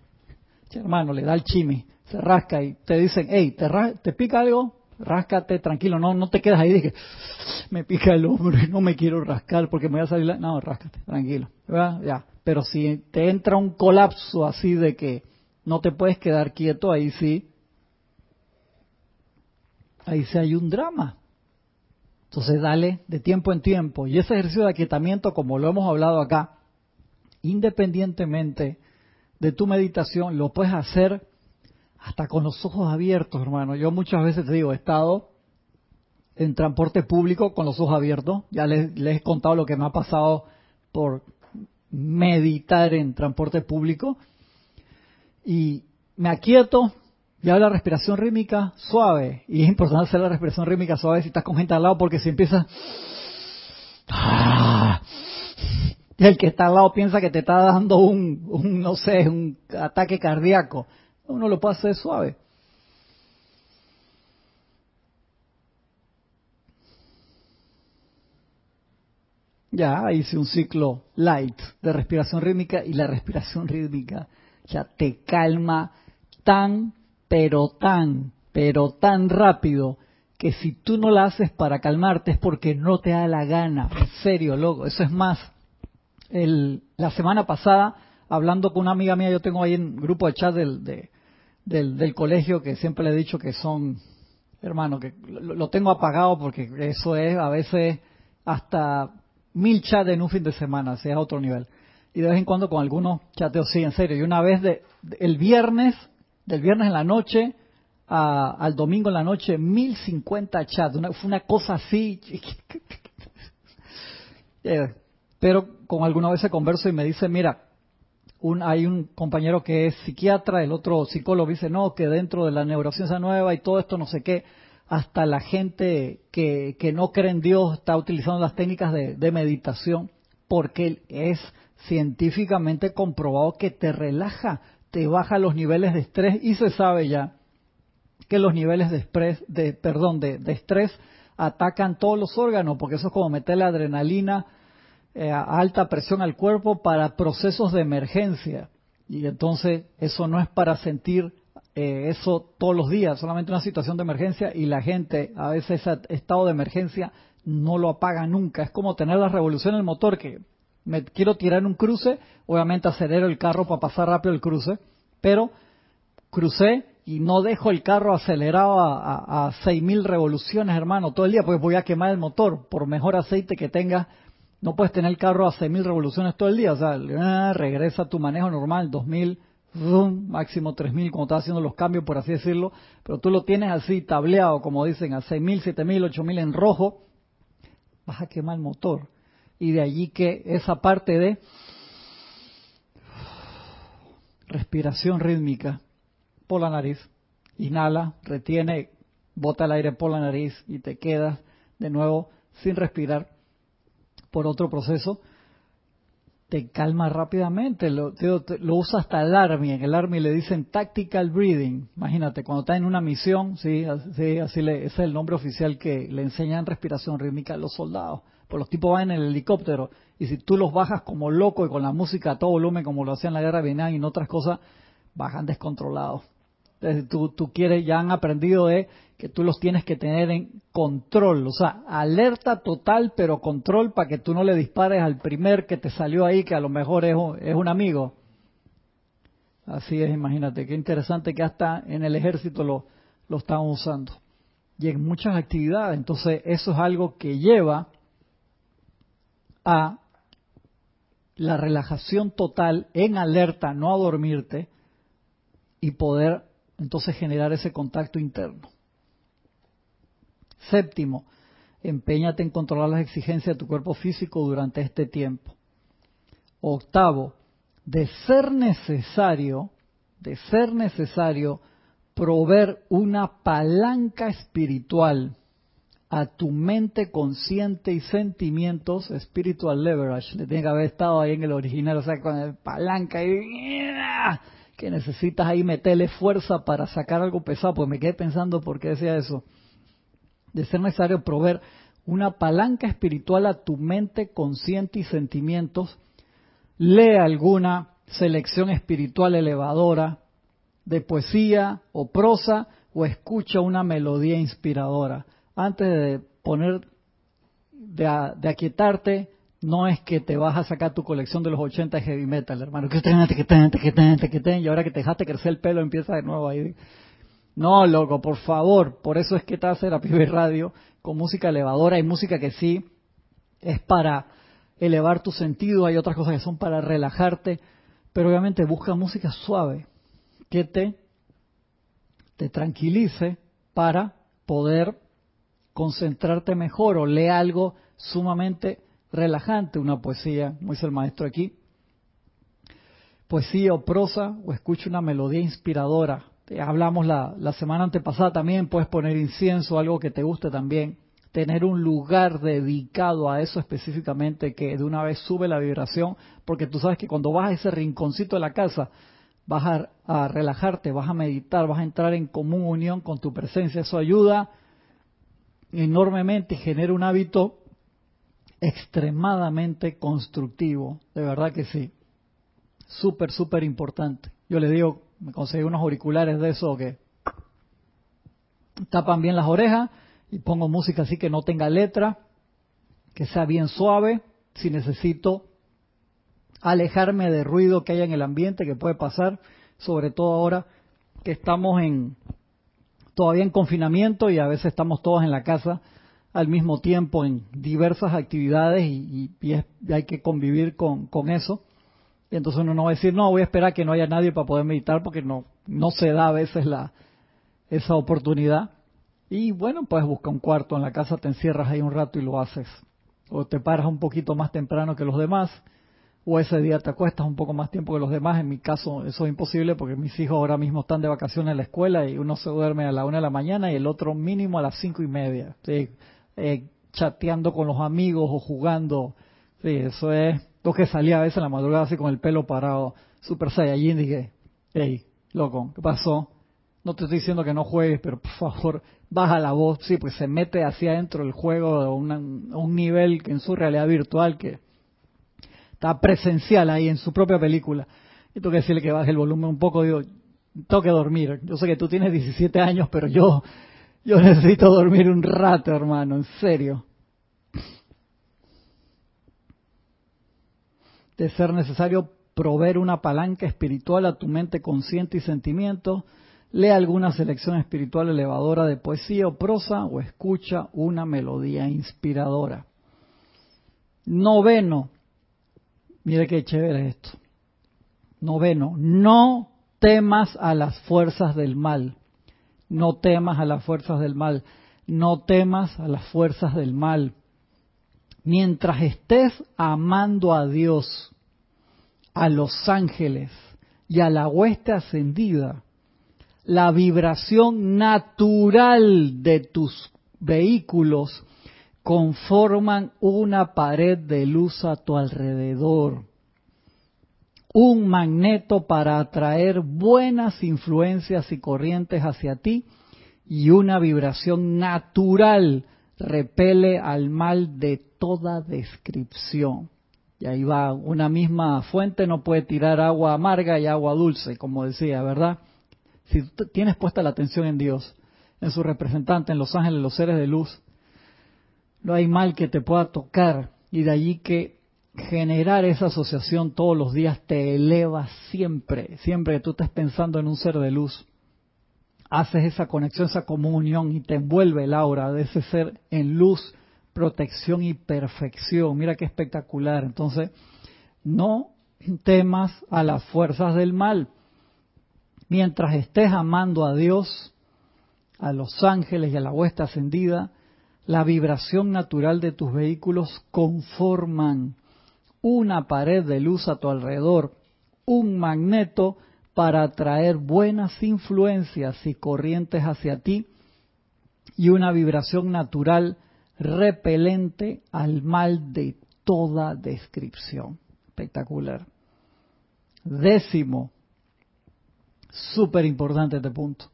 hermano, le da el chimi, se rasca y te dicen, hey, ¿te, te pica algo? Ráscate, tranquilo, no no te quedas ahí que me pica el hombro y no me quiero rascar porque me voy a salir. La... No, ráscate, tranquilo. Ya. Pero si te entra un colapso así de que no te puedes quedar quieto, ahí sí, ahí sí hay un drama. Entonces dale de tiempo en tiempo. Y ese ejercicio de aquietamiento, como lo hemos hablado acá, independientemente de tu meditación, lo puedes hacer hasta con los ojos abiertos, hermano. Yo muchas veces te digo, he estado en transporte público con los ojos abiertos. Ya les, he contado lo que me ha pasado por meditar en transporte público. Y me aquieto, y la respiración rítmica suave. Y es importante hacer la respiración rítmica suave si estás con gente al lado porque si empieza Y el que está al lado piensa que te está dando un, no sé, un ataque cardíaco. Uno lo puede hacer suave. Ya hice un ciclo light de respiración rítmica y la respiración rítmica ya te calma tan pero tan, pero tan rápido que si tú no la haces para calmarte es porque no te da la gana. En serio, loco. Eso es más. El, la semana pasada, hablando con una amiga mía, yo tengo ahí en grupo de chat del, del, del, colegio que siempre le he dicho que son, hermano, que lo, tengo apagado porque eso es a veces hasta mil chats en un fin de semana, sea otro nivel. Y de vez en cuando con algunos chateos, sí, en serio. Y una vez de, el viernes del viernes en la noche al domingo en la noche, 1050 chats. fue una cosa así. Eh, pero con alguna vez se converso y me dice, mira, un, hay un compañero que es psiquiatra, el otro psicólogo dice, no, que dentro de la neurociencia nueva y todo esto no sé qué, hasta la gente que, que no cree en Dios está utilizando las técnicas de, de meditación porque es científicamente comprobado que te relaja te baja los niveles de estrés y se sabe ya que los niveles de estrés, de, perdón, de, estrés atacan todos los órganos, porque eso es como meterle adrenalina eh, a alta presión al cuerpo para procesos de emergencia. Y entonces eso no es para sentir eh, eso todos los días, solamente una situación de emergencia y la gente a veces ese estado de emergencia no lo apaga nunca. Es como tener la revolución en el motor que me quiero tirar un cruce, obviamente acelero el carro para pasar rápido el cruce, pero crucé y no dejo el carro acelerado a, a, 6.000 revoluciones, hermano, todo el día, pues voy a quemar el motor. Por mejor aceite que tenga, no puedes tener el carro a 6.000 revoluciones todo el día. O sea, ah, regresa a tu manejo normal, 2.000, máximo 3.000, cuando estás haciendo los cambios, por así decirlo. Pero tú lo tienes así, tableado, como dicen, a 6.000, 7.000, 8.000 en rojo, vas a quemar el motor y de allí que esa parte de respiración rítmica por la nariz, inhala, retiene, bota el aire por la nariz y te quedas de nuevo sin respirar por otro proceso, te calma rápidamente. Lo, usa hasta el Army. En el Army le dicen tactical breathing. Imagínate, cuando está en una misión, sí, así, así le, ese es el nombre oficial que le enseñan respiración rítmica a los soldados. Pues los tipos van en el helicóptero y si tú los bajas como loco y con la música a todo volumen, como lo hacían en la guerra de Vietnam y en otras cosas, bajan descontrolados. Entonces, tú, quieres, ya han aprendido de que tú los tienes que tener en control, o sea, alerta total, pero control para que tú no le dispares al primer que te salió ahí, que a lo mejor es un, es un amigo. Así es, imagínate, qué interesante que hasta en el ejército lo, lo están usando. Y en muchas actividades, entonces eso es algo que lleva a la relajación total en alerta, no a dormirte, y poder entonces generar ese contacto interno. Séptimo, empeñate en controlar las exigencias de tu cuerpo físico durante este tiempo. Octavo, de ser necesario, de ser necesario, proveer una palanca espiritual a tu mente consciente y sentimientos, spiritual leverage, le tiene que haber estado ahí en el original, o sea, con el palanca y que necesitas ahí meterle fuerza para sacar algo pesado, pues me quedé pensando por qué decía eso. De ser necesario proveer una palanca espiritual a tu mente consciente y sentimientos, lee alguna selección espiritual elevadora de poesía o prosa o escucha una melodía inspiradora. Antes de poner, de, aquietarte, no es que te vas a sacar tu colección de los 80 heavy metal, hermano, que ten, que ten, que ten, que ten, y ahora que te dejaste crecer el pelo empieza de nuevo ahí. No, loco, por favor, por eso es que te hace la PB Radio con música elevadora, hay música que sí es para elevar tu sentido, hay otras cosas que son para relajarte, pero obviamente busca música suave que te tranquilice para poder concentrarte mejor o lee algo sumamente relajante, una poesía, como dice el maestro aquí, poesía o prosa, o escucha una melodía inspiradora. hablamos la, la semana antepasada también, puedes poner incienso, algo que te guste también, tener un lugar dedicado a eso específicamente que de una vez sube la vibración, porque tú sabes que cuando vas a ese rinconcito de la casa, vas a, a relajarte, vas a meditar, vas a entrar en común unión con tu presencia, eso ayuda enormemente genera un hábito extremadamente constructivo, de verdad que sí. Súper, súper importante. Yo le digo, me conseguí unos auriculares de eso que tapan bien las orejas y pongo música así que no tenga letra, que sea bien suave, si necesito alejarme de ruido que haya en el ambiente que puede pasar, sobre todo ahora que estamos en todavía en confinamiento y a veces estamos todos en la casa al mismo tiempo en diversas actividades y, hay que convivir con, eso. Y entonces uno no va a decir, no, voy a esperar que no haya nadie para poder meditar porque no, no se da a veces la, esa oportunidad. Y bueno, pues busca un cuarto en la casa, te encierras ahí un rato y lo haces. O te paras un poquito más temprano que los demás, o ese día te acuestas un poco más tiempo que los demás. En mi caso eso es imposible porque mis hijos ahora mismo están de vacaciones en la escuela y uno se duerme a la una de la mañana y el otro mínimo a las cinco y media. ¿sí? eh, chateando con los amigos o jugando. Sí, eso es lo que salía a veces en la madrugada así con el pelo parado, Super Saiyajin, dije, hey, loco, ¿qué pasó? No te estoy diciendo que no juegues, pero por favor, baja la voz. Sí, pues se mete hacia adentro el juego a un nivel en su realidad virtual que está presencial ahí en su propia película. Y tengo que decirle que baje el volumen un poco, digo, tengo que dormir. Yo sé que tú tienes 17 años, pero yo yo necesito dormir un rato, hermano, en serio. De ser necesario proveer una palanca espiritual a tu mente consciente y sentimiento, lee alguna selección espiritual elevadora de poesía o prosa o escucha una melodía inspiradora. Noveno, mire qué chévere esto. Noveno, no temas a las fuerzas del mal. No temas a las fuerzas del mal. No temas a las fuerzas del mal. Mientras estés amando a Dios, a los ángeles y a la hueste ascendida, la vibración natural de tus vehículos conforman una pared de luz a tu alrededor, un magneto para atraer buenas influencias y corrientes hacia ti y una vibración natural repele al mal de toda descripción. Y ahí va, una misma fuente no puede tirar agua amarga y agua dulce, como decía, ¿verdad? Si tienes puesta la atención en Dios, en su representante, en los ángeles, los seres de luz, no hay mal que te pueda tocar y de allí que generar esa asociación todos los días te eleva siempre, siempre que tú estés pensando en un ser de luz. Haces esa conexión, esa comunión y te envuelve el aura de ese ser en luz, protección y perfección. Mira qué espectacular. Entonces, no temas a las fuerzas del mal. Mientras estés amando a Dios, a los ángeles y a la huesta ascendida, la vibración natural de tus vehículos conforman una pared de luz a tu alrededor, un magneto para atraer buenas influencias y corrientes hacia ti y una vibración natural repelente al mal de toda descripción. Espectacular. Décimo, súper importante este punto.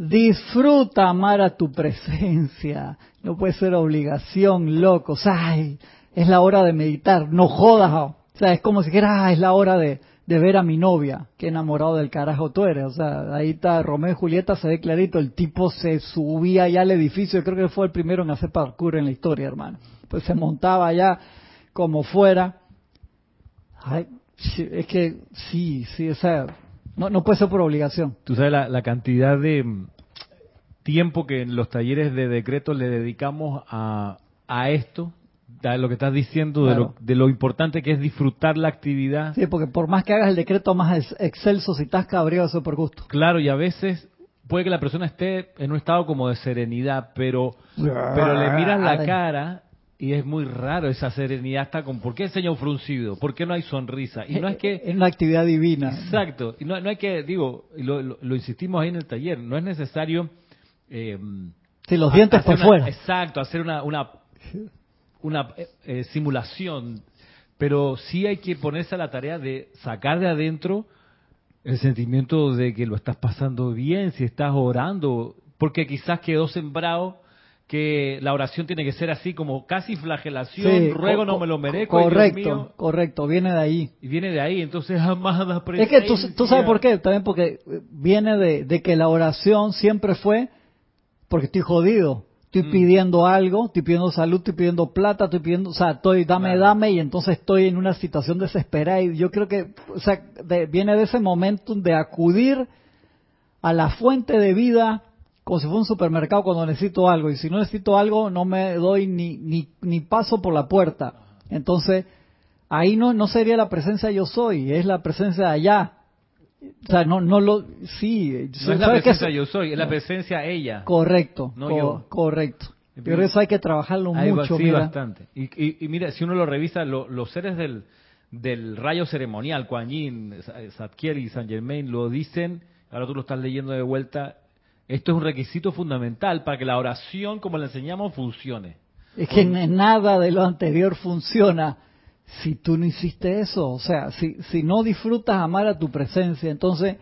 Disfruta amar a tu presencia. No puede ser obligación, locos. Ay, es la hora de meditar. No jodas. O sea, es como si dijera, ah, es la hora de, de ver a mi novia. Qué enamorado del carajo tú eres. O sea, ahí está Romeo y Julieta, se ve clarito. El tipo se subía ya al edificio. Creo que fue el primero en hacer parkour en la historia, hermano. Pues se montaba allá como fuera. Ay, es que sí, sí, o sea, no, no puede ser por obligación. Tú sabes la, la cantidad de mm, tiempo que en los talleres de decreto le dedicamos a, a esto, a lo que estás diciendo, de, lo, de lo importante que es disfrutar la actividad. Sí, porque por más que hagas el decreto más ex- excelso, si estás cabreado, eso por gusto. Claro, y a veces puede que la persona esté en un estado como de serenidad, pero, pero le miras la cara y es muy raro esa serenidad. Está con, ¿Por qué el ceño fruncido? ¿Por qué no hay sonrisa? Y no es que... Es una actividad divina. Exacto. Y no, no hay que, digo, y lo, lo, lo insistimos ahí en el taller, no es necesario... Eh, Si los dientes por una- fuera. Exacto, hacer una, una, una eh, eh, simulación, pero sí hay que ponerse a la tarea de sacar de adentro el sentimiento de que lo estás pasando bien, si estás orando, porque quizás quedó sembrado que la oración tiene que ser así como casi flagelación, Sí, ruego no me lo co- merezco, Dios Correcto, mío, correcto, viene de ahí. y viene de ahí, entonces amada Es presencia. que tú, tú sabes por qué, también porque viene de, de que la oración siempre fue porque estoy jodido, estoy Mm. pidiendo algo, estoy pidiendo salud, estoy pidiendo plata, estoy pidiendo, o sea, estoy dame, Claro. dame y entonces estoy en una situación desesperada y yo creo que, o sea, de- viene de ese momento de acudir a la fuente de vida como si fuera un supermercado cuando necesito algo y si no necesito algo no me doy ni ni, ni paso por la puerta. Entonces, ahí no no sería la presencia yo soy, es la presencia de allá. O sea, no no lo sí, No es la presencia yo soy, es la presencia ella. Correcto, No co- yo. correcto. Pero eso hay que trabajarlo Algo mucho, mira. bastante. Y, y- y mira, si uno lo revisa, lo- los seres del, del rayo ceremonial, Kuan Yin, y Saint Germain, lo dicen, ahora tú lo estás leyendo de vuelta, esto es un requisito fundamental para que la oración, como la enseñamos, funcione. Es que nada de lo anterior funciona si tú no hiciste eso. O sea, si, si no disfrutas amar a tu presencia, entonces,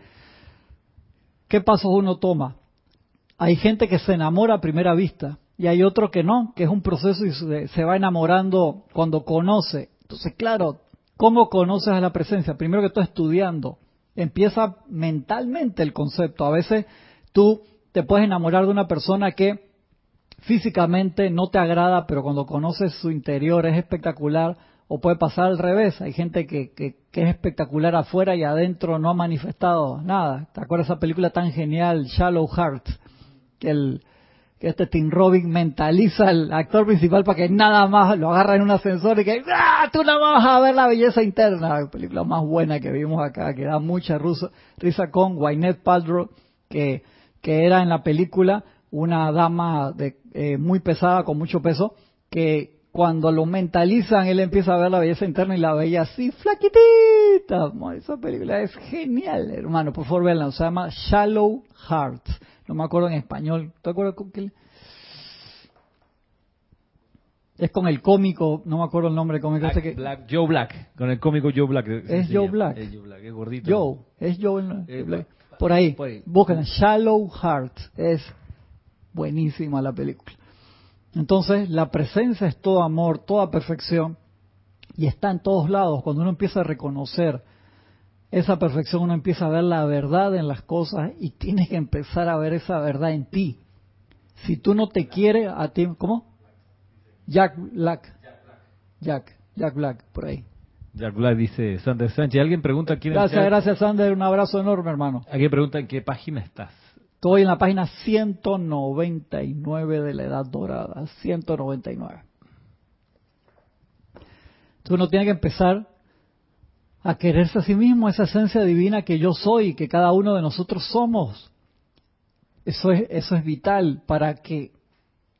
¿qué pasos uno toma? Hay gente que se enamora a primera vista y hay otro que no, que es un proceso y se, se va enamorando cuando conoce. Entonces, claro, ¿cómo conoces a la presencia? Primero que todo estudiando. Empieza mentalmente el concepto. A veces tú te puedes enamorar de una persona que físicamente no te agrada, pero cuando conoces su interior es espectacular, o puede pasar al revés, hay gente que, que, que es espectacular afuera y adentro no ha manifestado nada. ¿Te acuerdas esa película tan genial, Shallow Heart? Que, el, que este Tim Robin mentaliza al actor principal para que nada más lo agarra en un ascensor y que ¡ah! tú más vas a ver la belleza interna. La película más buena que vimos acá, que da mucha risa con Gwyneth Paltrow, que, que era en la película una dama de, eh, muy pesada, con mucho peso, que cuando lo mentalizan, él empieza a ver la belleza interna y la veía así, flaquitita. Esa película es genial, hermano. Por favor, véanla. Se llama Shallow Heart. No me acuerdo en español. ¿Te acuerdas con qué? Es con el cómico, no me acuerdo el nombre del cómico. Black, ese que, Black- Joe Black, con el cómico Joe Black. Es Joe. Black. Es Joe Black, es gordito. Joe, es Joe. el- Black. Por ahí, por ahí. busquen Shallow Heart, es buenísima la película. Entonces, la presencia es todo amor, toda perfección, y está en todos lados. Cuando uno empieza a reconocer esa perfección, uno empieza a ver la verdad en las cosas y tienes que empezar a ver esa verdad en ti. Si tú no te quieres a ti, ¿cómo? Jack Black. Jack, Jack Black, por ahí. Jack dice Sander Sánchez. Alguien pregunta quién Gracias, gracias, Sander. Un abrazo enorme, hermano. Alguien pregunta en qué página estás. Estoy en la página 199 de la Edad Dorada. 199. Entonces uno tiene que empezar a quererse a sí mismo, esa esencia divina que yo soy, que cada uno de nosotros somos. Eso es, eso es vital para que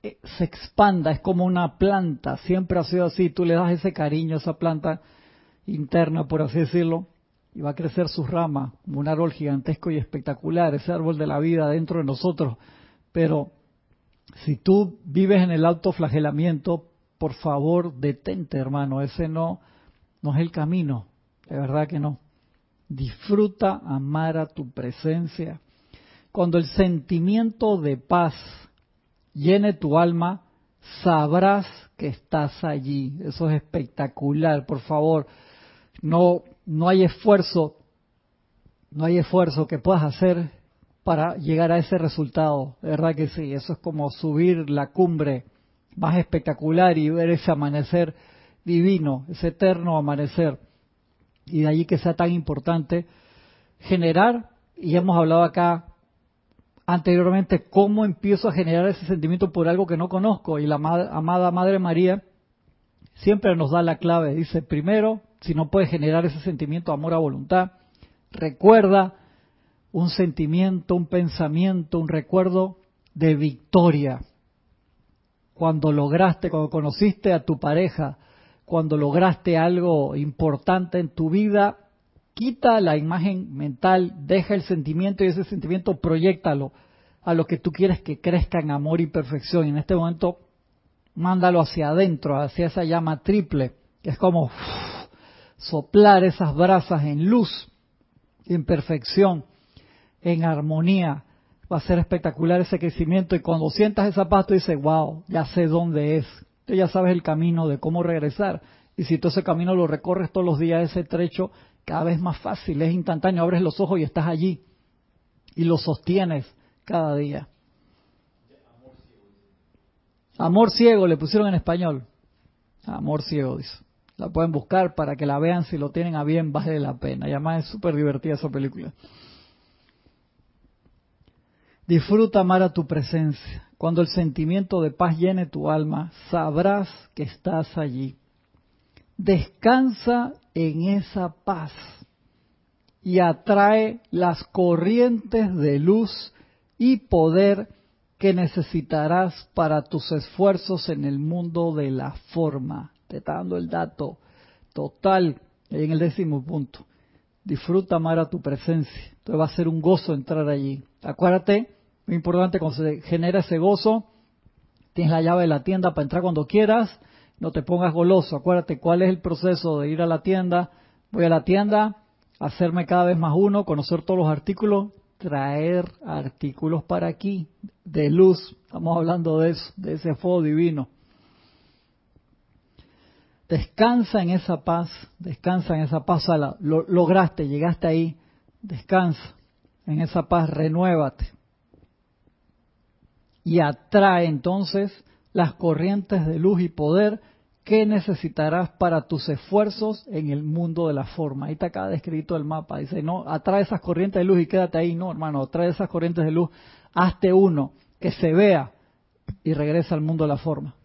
eh, se expanda, es como una planta, siempre ha sido así, tú le das ese cariño a esa planta interna, por así decirlo, y va a crecer sus ramas como un árbol gigantesco y espectacular, ese árbol de la vida dentro de nosotros. Pero si tú vives en el autoflagelamiento, por favor, detente, hermano, ese no, no es el camino, de verdad que no. Disfruta amar a tu presencia. Cuando el sentimiento de paz llene tu alma, sabrás que estás allí. Eso es espectacular, por favor. No, no hay esfuerzo, no hay esfuerzo que puedas hacer para llegar a ese resultado. De verdad que sí, eso es como subir la cumbre más espectacular y ver ese amanecer divino, ese eterno amanecer. Y de allí que sea tan importante generar, y hemos hablado acá anteriormente, cómo empiezo a generar ese sentimiento por algo que no conozco. Y la ma- amada Madre María siempre nos da la clave. Dice, primero, si no puedes generar ese sentimiento amor a voluntad, recuerda un sentimiento, un pensamiento, un recuerdo de victoria. Cuando lograste, cuando conociste a tu pareja, cuando lograste algo importante en tu vida, quita la imagen mental, deja el sentimiento y ese sentimiento proyectalo a lo que tú quieres que crezca en amor y perfección. Y en este momento, mándalo hacia adentro, hacia esa llama triple, que es como soplar esas brasas en luz, en perfección, en armonía. Va a ser espectacular ese crecimiento y cuando sientas esa paz tú dices, wow, ya sé dónde es. Tú ya sabes el camino de cómo regresar. Y si tú ese camino lo recorres todos los días, ese trecho, cada vez más fácil, es instantáneo, abres los ojos y estás allí. Y lo sostienes cada día. Amor ciego le pusieron en español. Amor ciego, dice. La pueden buscar para que la vean si lo tienen a bien, vale la pena. Y además es súper divertida esa película. Disfruta amar a tu presencia. Cuando el sentimiento de paz llene tu alma, sabrás que estás allí. Descansa en esa paz y atrae las corrientes de luz y poder que necesitarás para tus esfuerzos en el mundo de la forma. Te está dando el dato total en el décimo punto. Disfruta amar a tu presencia. Entonces va a ser un gozo entrar allí. Acuérdate, muy importante, cuando se genera ese gozo, tienes la llave de la tienda para entrar cuando quieras, no te pongas goloso. Acuérdate cuál es el proceso de ir a la tienda. Voy a la tienda, hacerme cada vez más uno, conocer todos los artículos, traer artículos para aquí, de luz. Estamos hablando de eso, de ese fuego divino. Descansa en esa paz, descansa en esa paz, la, lo, lograste, llegaste ahí, descansa en esa paz, renuévate. Y atrae entonces las corrientes de luz y poder que necesitarás para tus esfuerzos en el mundo de la forma. Ahí está acá descrito el mapa. Dice, no, atrae esas corrientes de luz y quédate ahí. No, hermano, atrae esas corrientes de luz, hazte uno, que se vea y regresa al mundo de la forma.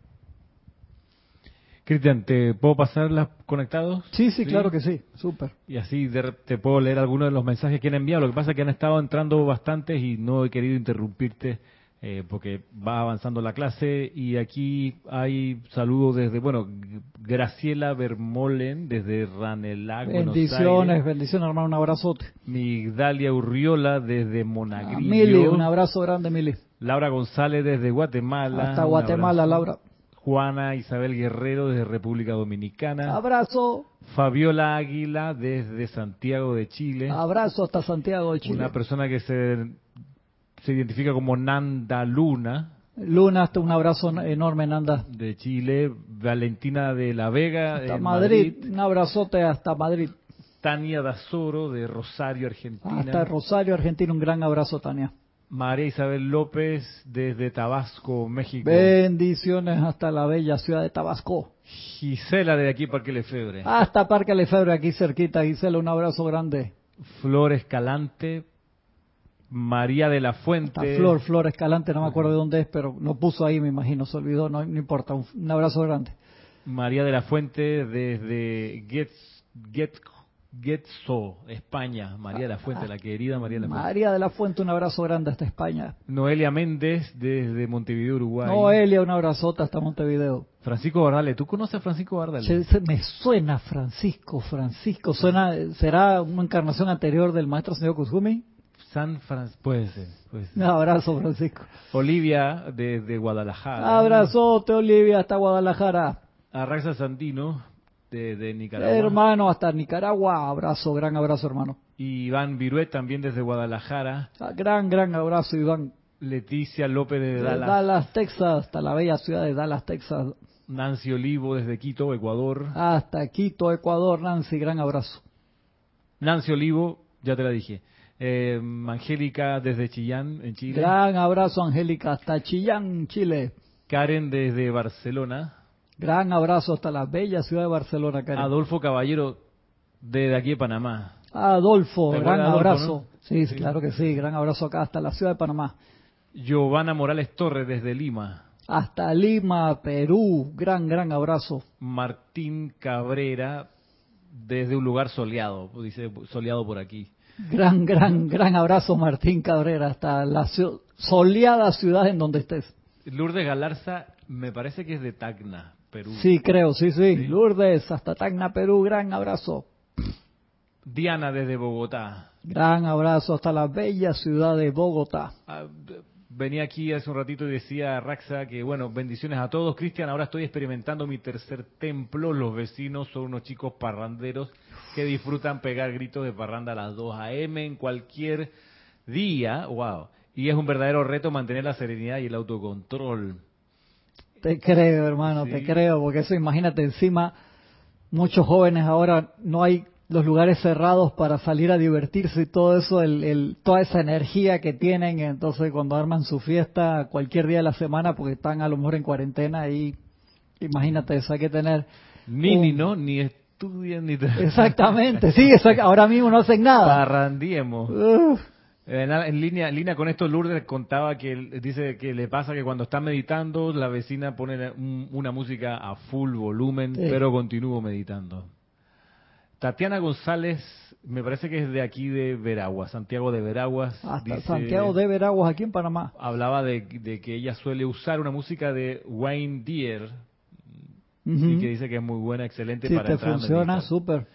Cristian, ¿te puedo pasar las conectados? Sí, sí, claro que sí, súper. Y así de- te puedo leer algunos de los mensajes que han enviado. Lo que pasa es que han estado entrando bastantes y no he querido interrumpirte eh, porque va avanzando la clase. Y aquí hay saludos desde, bueno, Graciela Bermolen desde Ranelagh, Buenos Bendiciones, bendiciones, hermano, un abrazote. Migdalia Urriola desde Monagrillo. Mili, un abrazo grande, Mili. Laura González desde Guatemala. Hasta Guatemala. Laura. Juana Isabel Guerrero desde República Dominicana. Abrazo. Fabiola Águila desde Santiago de Chile. Abrazo hasta Santiago de Chile. Una persona que se, se identifica como Nanda Luna. Luna, hasta un abrazo enorme, Nanda. De Chile. Valentina de la Vega. Hasta Madrid. Un abrazote hasta Madrid. Tania Dazoro de Rosario, Argentina. Hasta Rosario, Argentina. Un gran abrazo, Tania. María Isabel López desde Tabasco, México. Bendiciones hasta la bella ciudad de Tabasco. Gisela de aquí, Parque Lefebre. Hasta Parque Lefebre, aquí cerquita. Gisela, un abrazo grande. Flor Escalante. María de la Fuente. Flor, Flor Escalante, no me acuerdo de dónde es, pero no puso ahí, me imagino, se olvidó, no, importa. Un, abrazo grande. María de la Fuente desde Get, Get Getzo, España, María de la Fuente, la querida María de la Fuente. María de la Fuente, un abrazo grande hasta España. Noelia Méndez desde Montevideo, Uruguay. Noelia, un abrazote hasta Montevideo. Francisco Bardale, ¿tú conoces a Francisco Bardale? me suena Francisco, Francisco, suena, ¿será una encarnación anterior del maestro señor Kuzumi? San Francisco, puede ser, Un abrazo, Francisco. Olivia desde Guadalajara. Abrazote, Olivia, hasta Guadalajara. Arraxa Santino de, Nicaragua. Hermano, hasta Nicaragua, abrazo, gran abrazo, hermano. Y Iván Viruet también desde Guadalajara. Ah, gran, gran abrazo, Iván. Leticia López de, Dallas. Dallas, Texas, hasta la bella ciudad de Dallas, Texas. Nancy Olivo desde Quito, Ecuador. Hasta Quito, Ecuador, Nancy, gran abrazo. Nancy Olivo, ya te la dije. Eh, Angélica desde Chillán, en Chile. Gran abrazo, Angélica, hasta Chillán, Chile. Karen desde Barcelona. Gran abrazo hasta la bella ciudad de Barcelona, Karen. Adolfo Caballero, desde aquí de Panamá. Adolfo, gran abrazo. Sí, claro que sí, gran abrazo acá hasta la ciudad de Panamá. Giovanna Morales Torres, desde Lima. Hasta Lima, Perú, gran, gran abrazo. Martín Cabrera, desde un lugar soleado, dice soleado por aquí. Gran, gran, gran abrazo, Martín Cabrera, hasta la soleada ciudad en donde estés. Lourdes Galarza, me parece que es de Tacna. Sí, creo, sí, sí, Lourdes, hasta Tacna, Perú, gran abrazo. Diana desde Bogotá. Gran abrazo hasta la bella ciudad de Bogotá. Ah, venía aquí hace un ratito y decía Raxa que, bueno, bendiciones a todos. Cristian, ahora estoy experimentando mi tercer templo. Los vecinos son unos chicos parranderos que disfrutan pegar gritos de parranda a las 2 a.m. en cualquier día. ¡Wow! Y es un verdadero reto mantener la serenidad y el autocontrol. Te creo, hermano, te creo, porque eso imagínate encima, muchos jóvenes ahora no hay los lugares cerrados para salir a divertirse y todo eso, el, toda esa energía que tienen, entonces cuando arman su fiesta cualquier día de la semana, porque están a lo mejor en cuarentena y imagínate eso, hay que tener... Ni, ni, ¿no? Ni estudian ni... Exactamente, sí, ahora mismo no hacen nada. Parrandiemos. En, línea, en línea con esto, Lourdes contaba que dice que le pasa que cuando está meditando, la vecina pone una música a full volumen, pero continúo meditando. Tatiana González, me parece que es de aquí de Veraguas, Santiago de Veraguas. Hasta Santiago de Veraguas, aquí en Panamá. Hablaba de, que ella suele usar una música de Wayne Deer, y que dice que es muy buena, excelente para te funciona, súper.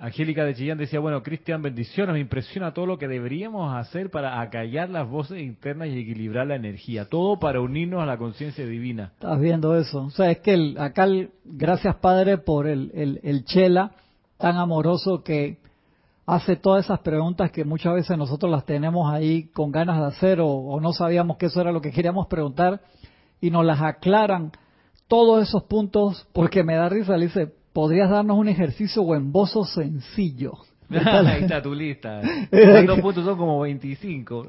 Angélica de Chillán decía, bueno, Cristian, bendiciones, me impresiona todo lo que deberíamos hacer para acallar las voces internas y equilibrar la energía, todo para unirnos a la conciencia divina. Estás viendo eso. O sea, es que acá, gracias Padre por el, el, Chela tan amoroso que hace todas esas preguntas que muchas veces nosotros las tenemos ahí con ganas de hacer o, o no sabíamos que eso era lo que queríamos preguntar y nos las aclaran todos esos puntos porque me da risa, le dice, podrías darnos un ejercicio o embozo sencillo. Ahí está tu lista. ¿Cuántos puntos son como 25?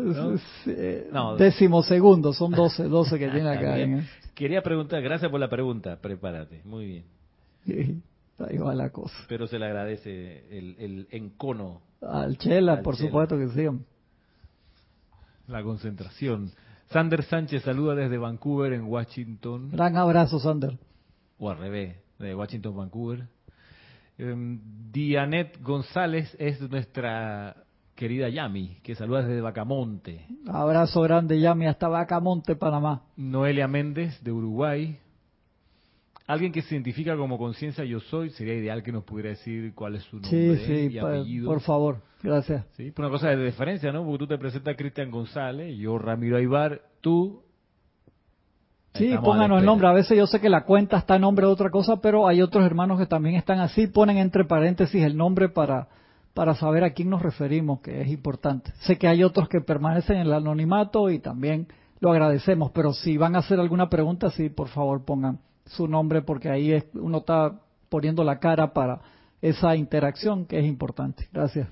¿no? Décimo segundo, son 12, 12 que tiene acá. ¿eh? Quería preguntar, gracias por la pregunta, prepárate, muy bien. Ahí va la cosa. Pero se le agradece el, el encono. Al Chela, por supuesto que sí. La concentración. Sander Sánchez saluda desde Vancouver, en Washington. Gran abrazo, Sander. O al revés de Washington, Vancouver. Eh, Dianet González es nuestra querida Yami, que saluda desde Bacamonte. Abrazo grande, Yami, hasta Bacamonte, Panamá. Noelia Méndez, de Uruguay. Alguien que se identifica como conciencia yo soy, sería ideal que nos pudiera decir cuál es su nombre sí, sí, y apellido. Por favor, gracias. Sí, por una cosa de diferencia, ¿no? Porque tú te presentas Cristian González, yo Ramiro Aybar, tú Sí, Estamos pónganos el nombre. A veces yo sé que la cuenta está a nombre de otra cosa, pero hay otros hermanos que también están así. Ponen entre paréntesis el nombre para, para saber a quién nos referimos, que es importante. Sé que hay otros que permanecen en el anonimato y también lo agradecemos, pero si van a hacer alguna pregunta, sí, por favor pongan su nombre porque ahí es, uno está poniendo la cara para esa interacción que es importante. Gracias.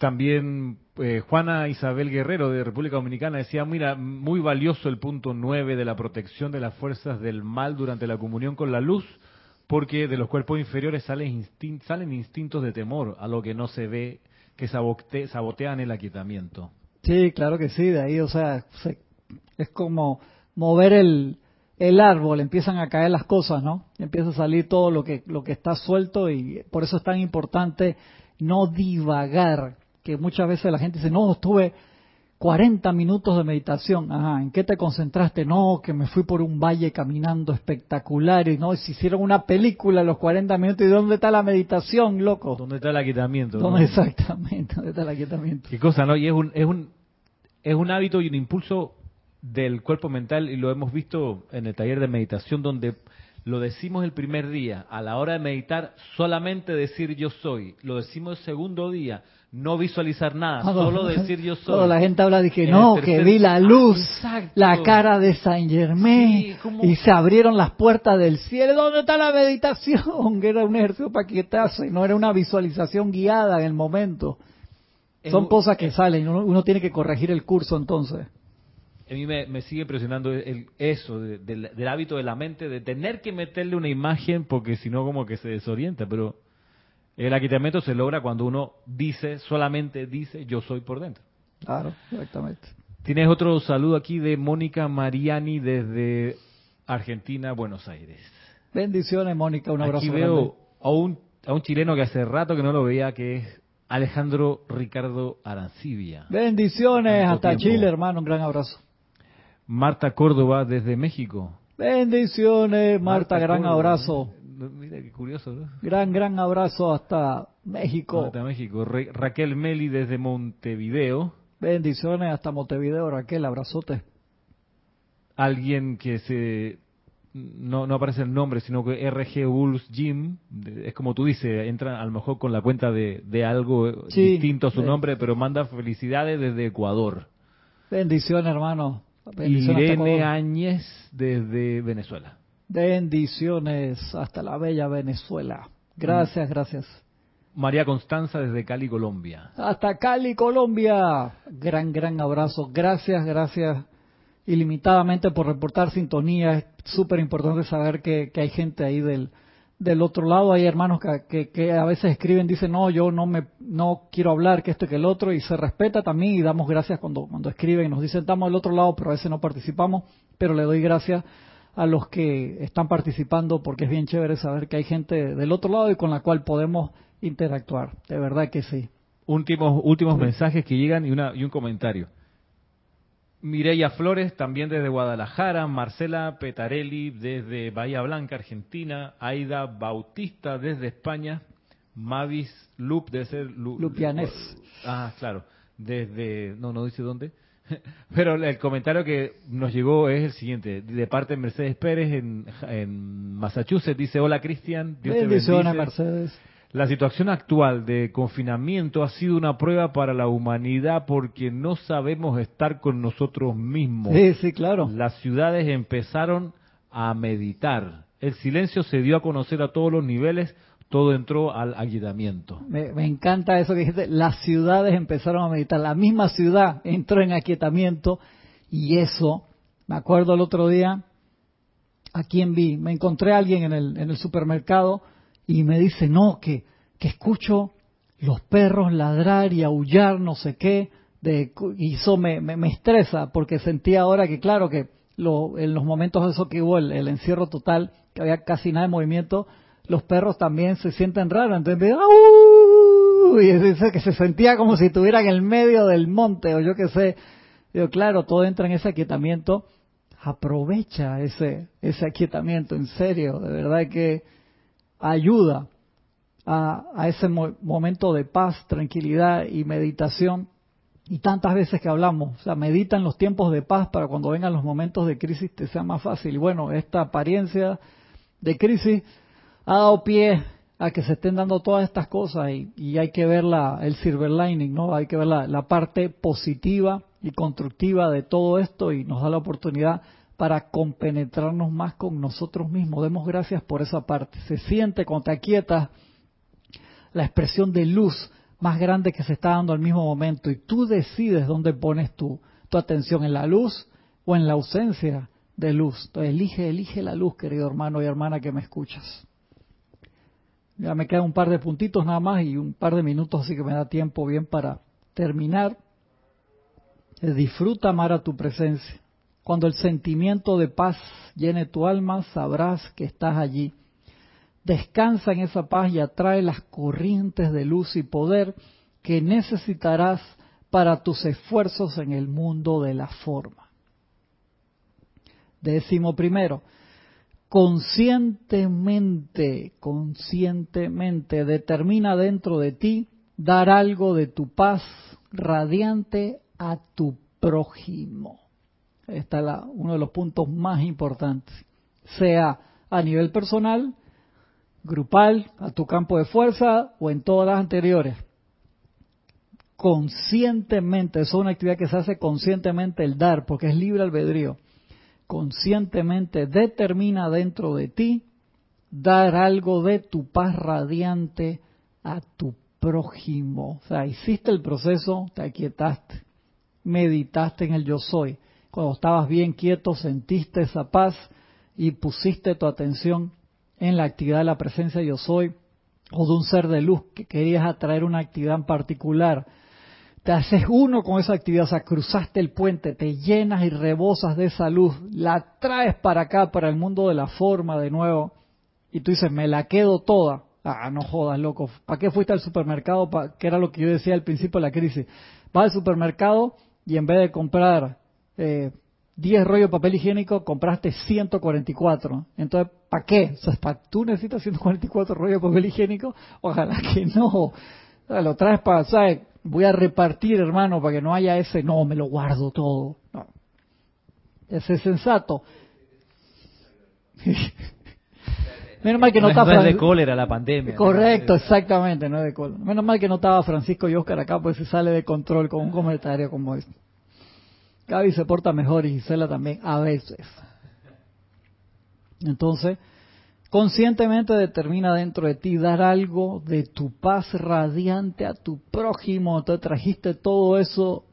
También eh, Juana Isabel Guerrero de República Dominicana decía, mira, muy valioso el punto 9 de la protección de las fuerzas del mal durante la comunión con la luz, porque de los cuerpos inferiores salen, instin- salen instintos de temor a lo que no se ve, que sabote- sabotean el aquietamiento. Sí, claro que sí, de ahí, o sea, se- es como mover el, el árbol, empiezan a caer las cosas, ¿no? Empieza a salir todo lo que, lo que está suelto y por eso es tan importante no divagar, que muchas veces la gente dice, no, estuve 40 minutos de meditación, ajá, ¿en qué te concentraste? No, que me fui por un valle caminando espectacular y no, se hicieron una película a los 40 minutos y ¿dónde está la meditación, loco? ¿Dónde está el aquietamiento? no? ¿Dónde exactamente? ¿Dónde está el aquietamiento? Qué cosa, ¿no? Y es un, es un, es un hábito y un impulso del cuerpo mental y lo hemos visto en el taller de meditación donde lo decimos el primer día, a la hora de meditar, solamente decir yo soy. Lo decimos el segundo día, no visualizar nada, Cuando- solo decir yo Cuando soy. la gente habla de que En no, que vi la luz, la cara de Saint Germain Sí, y se abrieron las puertas del cielo. ¿Dónde está la meditación? Que era un ejercicio para quitarse, no era una visualización guiada en el momento. Es Son cosas que salen, uno, uno tiene que corregir el curso entonces. A mí me, me sigue impresionando el, eso, de- del, del hábito de la mente, de tener que meterle una imagen porque si no como que se desorienta, pero el aquietamiento se logra cuando uno dice, solamente dice, yo soy por dentro. Claro, exactamente. Tienes otro saludo aquí de Mónica Mariani desde Argentina, Buenos Aires. Bendiciones, Mónica, un abrazo aquí grande. veo a un, a un chileno que hace rato que no lo veía, que es Alejandro Ricardo Arancibia. Bendiciones hasta tiempo. Chile, hermano, un gran abrazo. Marta Córdoba desde México. Bendiciones, Marta, gran abrazo. Mira qué curioso, ¿no? Gran, gran abrazo hasta México. Marta, México. Ra- Raquel Meli desde Montevideo. Bendiciones hasta Montevideo, Raquel, abrazote. Alguien que se no, no aparece el nombre, sino que RG Bulls Gym, es como tú dices, entra a lo mejor con la cuenta de, de algo eh, Sí, distinto a su nombre, pero manda felicidades desde Ecuador. Bendiciones, hermano. Hasta Irene. Áñez desde Venezuela. Bendiciones hasta la bella Venezuela. Gracias, gracias. María Constanza desde Cali, Colombia. Hasta Cali, Colombia. Gran, gran abrazo. Gracias, gracias ilimitadamente por reportar sintonía. Es súper importante saber que, que hay gente ahí del, del otro lado. Hay hermanos que, que, que a veces escriben, dicen, no, yo no me no quiero hablar, que esto y que el otro, y se respeta también y damos gracias cuando, cuando escriben y nos dicen, estamos del otro lado, pero a veces no participamos, pero le doy gracias a los que están participando porque es bien chévere saber que hay gente del otro lado y con la cual podemos interactuar. De verdad que sí. Últimos, últimos mensajes que llegan y, una, y un comentario. Mireya Flores, también desde Guadalajara, Marcela Petarelli desde Bahía Blanca, Argentina, Aida Bautista desde España, Mavis Lup desde Lu- Lupianés. Ah, claro, desde no no dice dónde. Pero el comentario que nos llegó es el siguiente, de parte de Mercedes Pérez en, en Massachusetts, dice, hola Cristian, Dios te bendice. Mercedes. La situación actual de confinamiento ha sido una prueba para la humanidad porque no sabemos estar con nosotros mismos. Sí, sí, claro. Las ciudades empezaron a meditar. El silencio se dio a conocer a todos los niveles, todo entró al aquietamiento. Me, me encanta eso que dijiste. Las ciudades empezaron a meditar. La misma ciudad entró en aquietamiento y eso, me acuerdo el otro día, a quien vi, me encontré a alguien en el, en el supermercado y me dice, no, que, que escucho los perros ladrar y aullar, no sé qué, de, y eso me, me, estresa porque sentía ahora que, claro, que lo, en los momentos de eso que hubo, el, encierro total, que había casi nada de movimiento, los perros también se sienten raros, entonces ¡au! y dice que se sentía como si estuvieran en el medio del monte o yo qué sé. Digo, claro, todo entra en ese aquietamiento. Aprovecha ese ese aquietamiento, en serio, de verdad que ayuda a, a ese mo- momento de paz, tranquilidad y meditación Y tantas veces que hablamos, o sea, medita los tiempos de paz para cuando vengan los momentos de crisis te sea más fácil. Y bueno, esta apariencia de crisis ha dado pie a que se estén dando todas estas cosas y, hay que ver la, el silver lining, ¿no? Hay que ver la parte positiva y constructiva de todo esto y nos da la oportunidad para compenetrarnos más con nosotros mismos. Demos gracias por esa parte. Se siente cuando te aquietas la expresión de luz más grande que se está dando al mismo momento y tú decides dónde pones tu, tu atención, en la luz o en la ausencia de luz. Entonces elige, elige la luz, querido hermano y hermana que me escuchas. Ya me quedan un par de puntitos nada más y un par de minutos, así que me da tiempo bien para terminar. Disfruta amar a tu presencia. Cuando el sentimiento de paz llene tu alma, sabrás que estás allí. Descansa en esa paz y atrae las corrientes de luz y poder que necesitarás para tus esfuerzos en el mundo de la forma. Décimo primero, conscientemente, conscientemente determina dentro de ti dar algo de tu paz radiante a tu prójimo. Este es uno de los puntos más importantes. Sea a nivel personal, grupal, a tu campo de fuerza o en todas las anteriores. Conscientemente, eso es una actividad que se hace conscientemente el dar, porque es libre albedrío. Conscientemente determina dentro de ti dar algo de tu paz radiante a tu prójimo. O sea, hiciste el proceso, te aquietaste, meditaste en el yo soy. Cuando estabas bien quieto, sentiste esa paz y pusiste tu atención en la actividad de la presencia yo soy o de un ser de luz que querías atraer una actividad en particular, te haces uno con esa actividad, o sea, cruzaste el puente, te llenas y rebosas de esa luz, la traes para acá, para el mundo de la forma de nuevo, y tú dices, me la quedo toda. Ah, no jodas, loco. ¿Para qué fuiste al supermercado? ¿Para, que era lo que yo decía al principio de la crisis. Vas al supermercado y en vez de comprar eh, 10 rollos de papel higiénico, compraste 144. Entonces, ¿para qué? O sea, ¿tú necesitas 144 rollos de papel higiénico? Ojalá que no. lo traes para, ¿sabes? Voy a repartir, hermano, para que no haya ese, no, me lo guardo todo. No. Ese es sensato. Menos mal que no, estaba... No es de cólera la pandemia. Correcto, exactamente, no es de cólera. Menos mal que no estaba Francisco y Oscar acá, pues se sale de control con un comentario como este. Gaby se porta mejor y Gisela también, a veces. Entonces, conscientemente determina dentro de ti dar algo de tu paz radiante a tu prójimo. Te trajiste todo eso,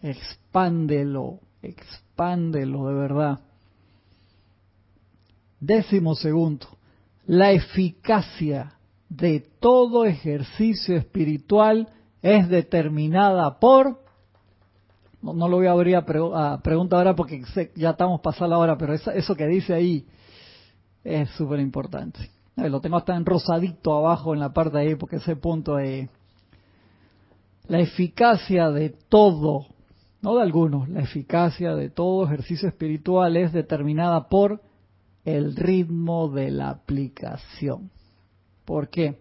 expándelo, expándelo de verdad. Décimo segundo, la eficacia de todo ejercicio espiritual es determinada por no, lo voy a abrir a, pregunta ahora porque ya estamos pasando la hora, pero eso, que dice ahí es súper importante. Lo tengo hasta en rosadito abajo en la parte de ahí porque ese punto es la eficacia de todo, no de algunos, la eficacia de todo ejercicio espiritual es determinada por el ritmo de la aplicación. ¿Por qué?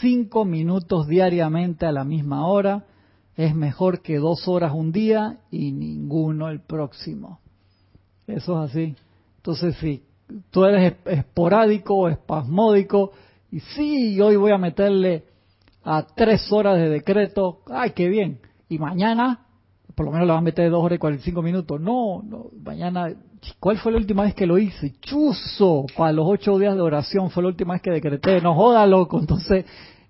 Cinco minutos diariamente a la misma hora es mejor que dos horas un día y ninguno el próximo. Eso es así. Entonces, si tú eres esporádico, espasmódico, y sí, hoy voy a meterle a tres horas de decreto, ay, qué bien. Y mañana, por lo menos le vas a meter dos horas y cuarenta y cinco minutos. No, no, mañana, ¿cuál fue la última vez que lo hice? Chuzo, para los ocho días de oración fue la última vez que decreté. No joda, loco. Entonces,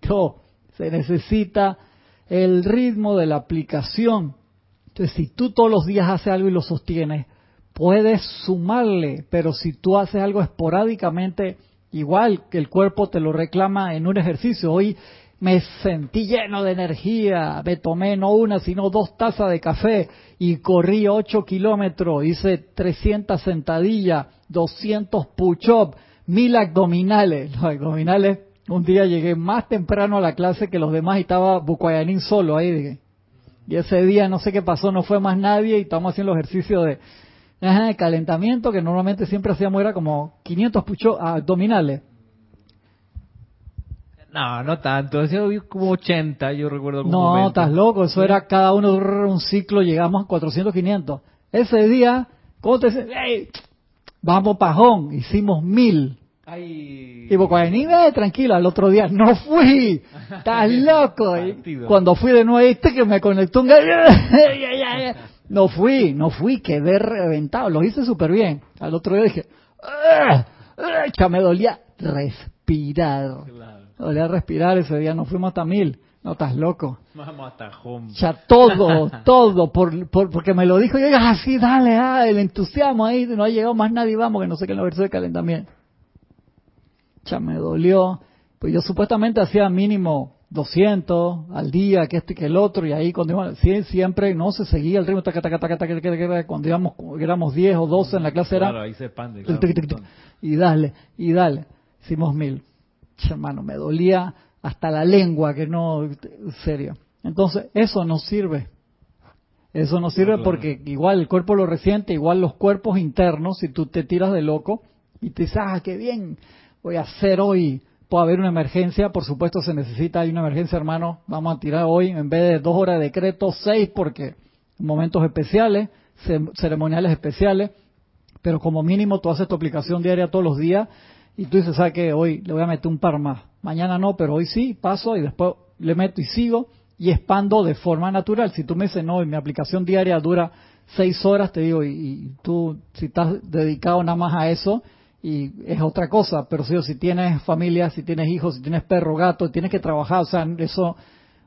no, se necesita el ritmo de la aplicación. Entonces, si tú todos los días haces algo y lo sostienes, puedes sumarle, pero si tú haces algo esporádicamente, igual que el cuerpo te lo reclama en un ejercicio. Hoy me sentí lleno de energía, me tomé no una, sino dos tazas de café y corrí ocho kilómetros, hice 300 sentadillas, 200 push-ups, mil abdominales. Los abdominales un día llegué más temprano a la clase que los demás y estaba Bucuayanín solo ahí. Y ese día no sé qué pasó, no fue más nadie y estábamos haciendo el ejercicio de, de calentamiento que normalmente siempre hacíamos era como 500 puchos abdominales. No, no tanto. Vi como 80, yo recuerdo. Como No, estás loco. Eso era cada uno un ciclo, llegamos a 400, 500. Ese día, ¿cómo te dice? "Ey, vamos pajón, hicimos mil. Ay. Y ni ve, tranquilo, al otro día, no fui, estás loco. Y cuando fui de nuevo, viste que me conectó un no fui, no fui, quedé reventado, lo hice súper bien. Al otro día dije, "Ah, ah", ya me dolía respirar. Claro. Me dolía respirar ese día, nos fuimos hasta mil. No, estás loco. Vamos hasta home. Ya todo, todo, por, por- porque me lo dijo, y yo, ah, sí, dale, ah, el entusiasmo ahí, no ha llegado más nadie, vamos, que no sé qué en la versión de calentamiento. Ya me dolió, pues yo supuestamente hacía mínimo 200 al día, que este y que el otro, y ahí cuando íbamos, siempre no se seguía el ritmo, taca, taca, taca, taca, taca, cuando íbamos, éramos 10 o 12 en la clase era, Claro, ahí se expande. Claro. Y dale, y dale. Hicimos mil. Hermano, me dolía hasta la lengua, que no, en serio. Entonces, eso no sirve. Eso no sirve claro. porque igual el cuerpo lo resiente, igual los cuerpos internos, si tú te tiras de loco y te dices, ah, qué bien, voy a hacer hoy, puede haber una emergencia, por supuesto se necesita, hay una emergencia, hermano, vamos a tirar hoy, en vez de dos horas de decreto, seis, porque momentos especiales, ce- ceremoniales especiales, pero como mínimo tú haces tu aplicación diaria todos los días y tú dices, ¿sabes qué? Hoy le voy a meter un par más. Mañana no, pero hoy sí, paso y después le meto y sigo y expando de forma natural. Si tú me dices, no, y mi aplicación diaria dura seis horas, te digo, y, y tú, si estás dedicado nada más a eso, y es otra cosa, pero si, si tienes familia, si tienes hijos, si tienes perro, gato, tienes que trabajar, o sea, eso,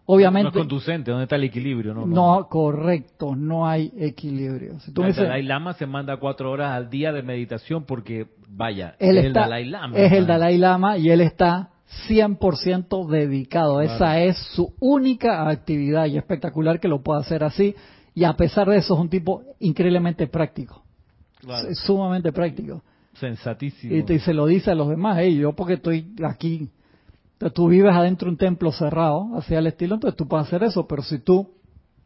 obviamente... No es conducente, ¿dónde está el equilibrio? No, no, correcto, no hay equilibrio. Si tú el dices, Dalai Lama se manda cuatro horas al día de meditación porque, vaya, él es está, el Dalai Lama. es el. Dalai Lama y él está 100% dedicado. Claro. Esa es su única actividad y espectacular que lo pueda hacer así. Y a pesar de eso es un tipo increíblemente práctico, Claro. es sumamente práctico. Sensatísimo. Y, te- y se lo dice a los demás, "Hey, yo porque estoy aquí, Entonces, tú vives adentro de un templo cerrado, hacia el estilo, entonces tú puedes hacer eso, pero si tú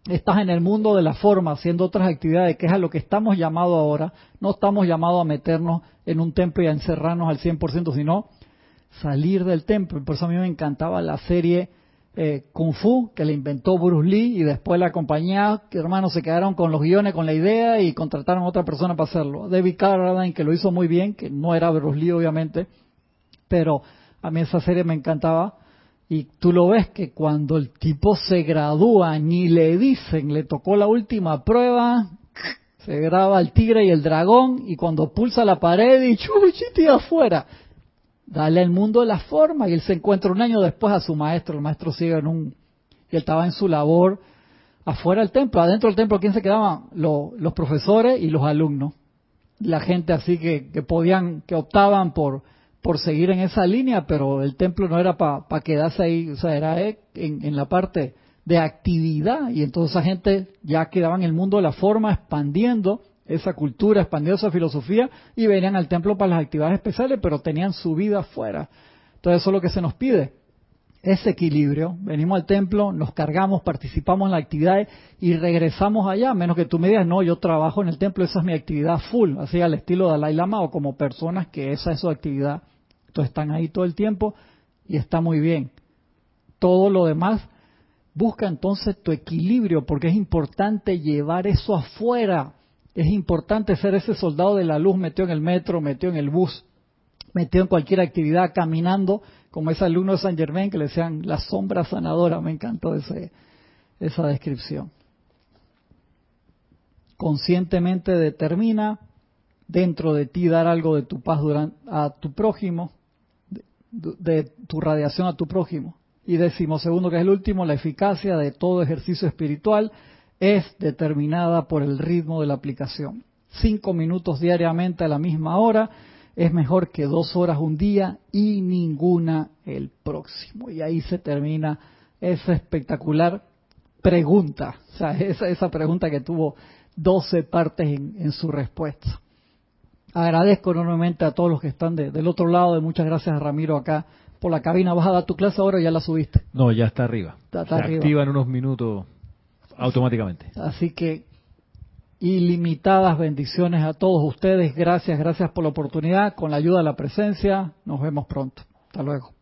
estás en el mundo de la forma haciendo otras actividades, que es a lo que estamos llamados ahora, no estamos llamados a meternos en un templo y a encerrarnos al 100%, sino salir del templo. Por eso a mí me encantaba la serie eh, Kung Fu, que le inventó Bruce Lee, y después la compañía, que hermanos se quedaron con los guiones, con la idea, y contrataron a otra persona para hacerlo. David Carradine, que lo hizo muy bien, que no era Bruce Lee, obviamente, pero a mí esa serie me encantaba. Y tú lo ves que cuando el tipo se gradúa, ni le dicen, le tocó la última prueba, se graba el tigre y el dragón, y cuando pulsa la pared y chuchiti afuera, dale al mundo la forma, y él se encuentra un año después a su maestro, el maestro sigue en un, y él estaba en su labor afuera del templo, adentro del templo, ¿quién se quedaban? Lo- los profesores y los alumnos, la gente así que, que podían, que optaban por, por seguir en esa línea, pero el templo no era para quedarse ahí, o sea, era eh, en, en la parte de actividad, y entonces esa gente ya quedaba en el mundo de la forma, expandiendo esa cultura, expandiendo esa filosofía, y venían al templo para las actividades especiales, pero tenían su vida afuera. Entonces eso es lo que se nos pide, ese equilibrio. Venimos al templo, nos cargamos, participamos en las actividades y regresamos allá, menos que tú me digas, no, yo trabajo en el templo, esa es mi actividad full, así al estilo Dalai Lama o como personas que esa es su actividad. Entonces están ahí todo el tiempo y está muy bien. Todo lo demás, busca entonces tu equilibrio, porque es importante llevar eso afuera. Es importante ser ese soldado de la luz metido en el metro, metido en el bus, metido en cualquier actividad, caminando, como ese alumno de San Germain que le decían la sombra sanadora. Me encantó ese, esa descripción. Conscientemente determina dentro de ti dar algo de tu paz a tu prójimo, de, de tu radiación a tu prójimo. Y decimos, segundo, que es el último, la eficacia de todo ejercicio espiritual es determinada por el ritmo de la aplicación. Cinco minutos diariamente a la misma hora es mejor que dos horas un día y ninguna el próximo. Y ahí se termina esa espectacular pregunta, o sea, esa, esa pregunta que tuvo 12 partes en, en su respuesta. Agradezco enormemente a todos los que están de- del otro lado, y muchas gracias a Ramiro acá por la cabina. ¿Vas a dar tu clase ahora o ya la subiste? No, ya está arriba. Está- está Se arriba. activa en unos minutos automáticamente. Así que ilimitadas bendiciones a todos ustedes. Gracias, gracias por la oportunidad. Con la ayuda de la presencia, nos vemos pronto. Hasta luego.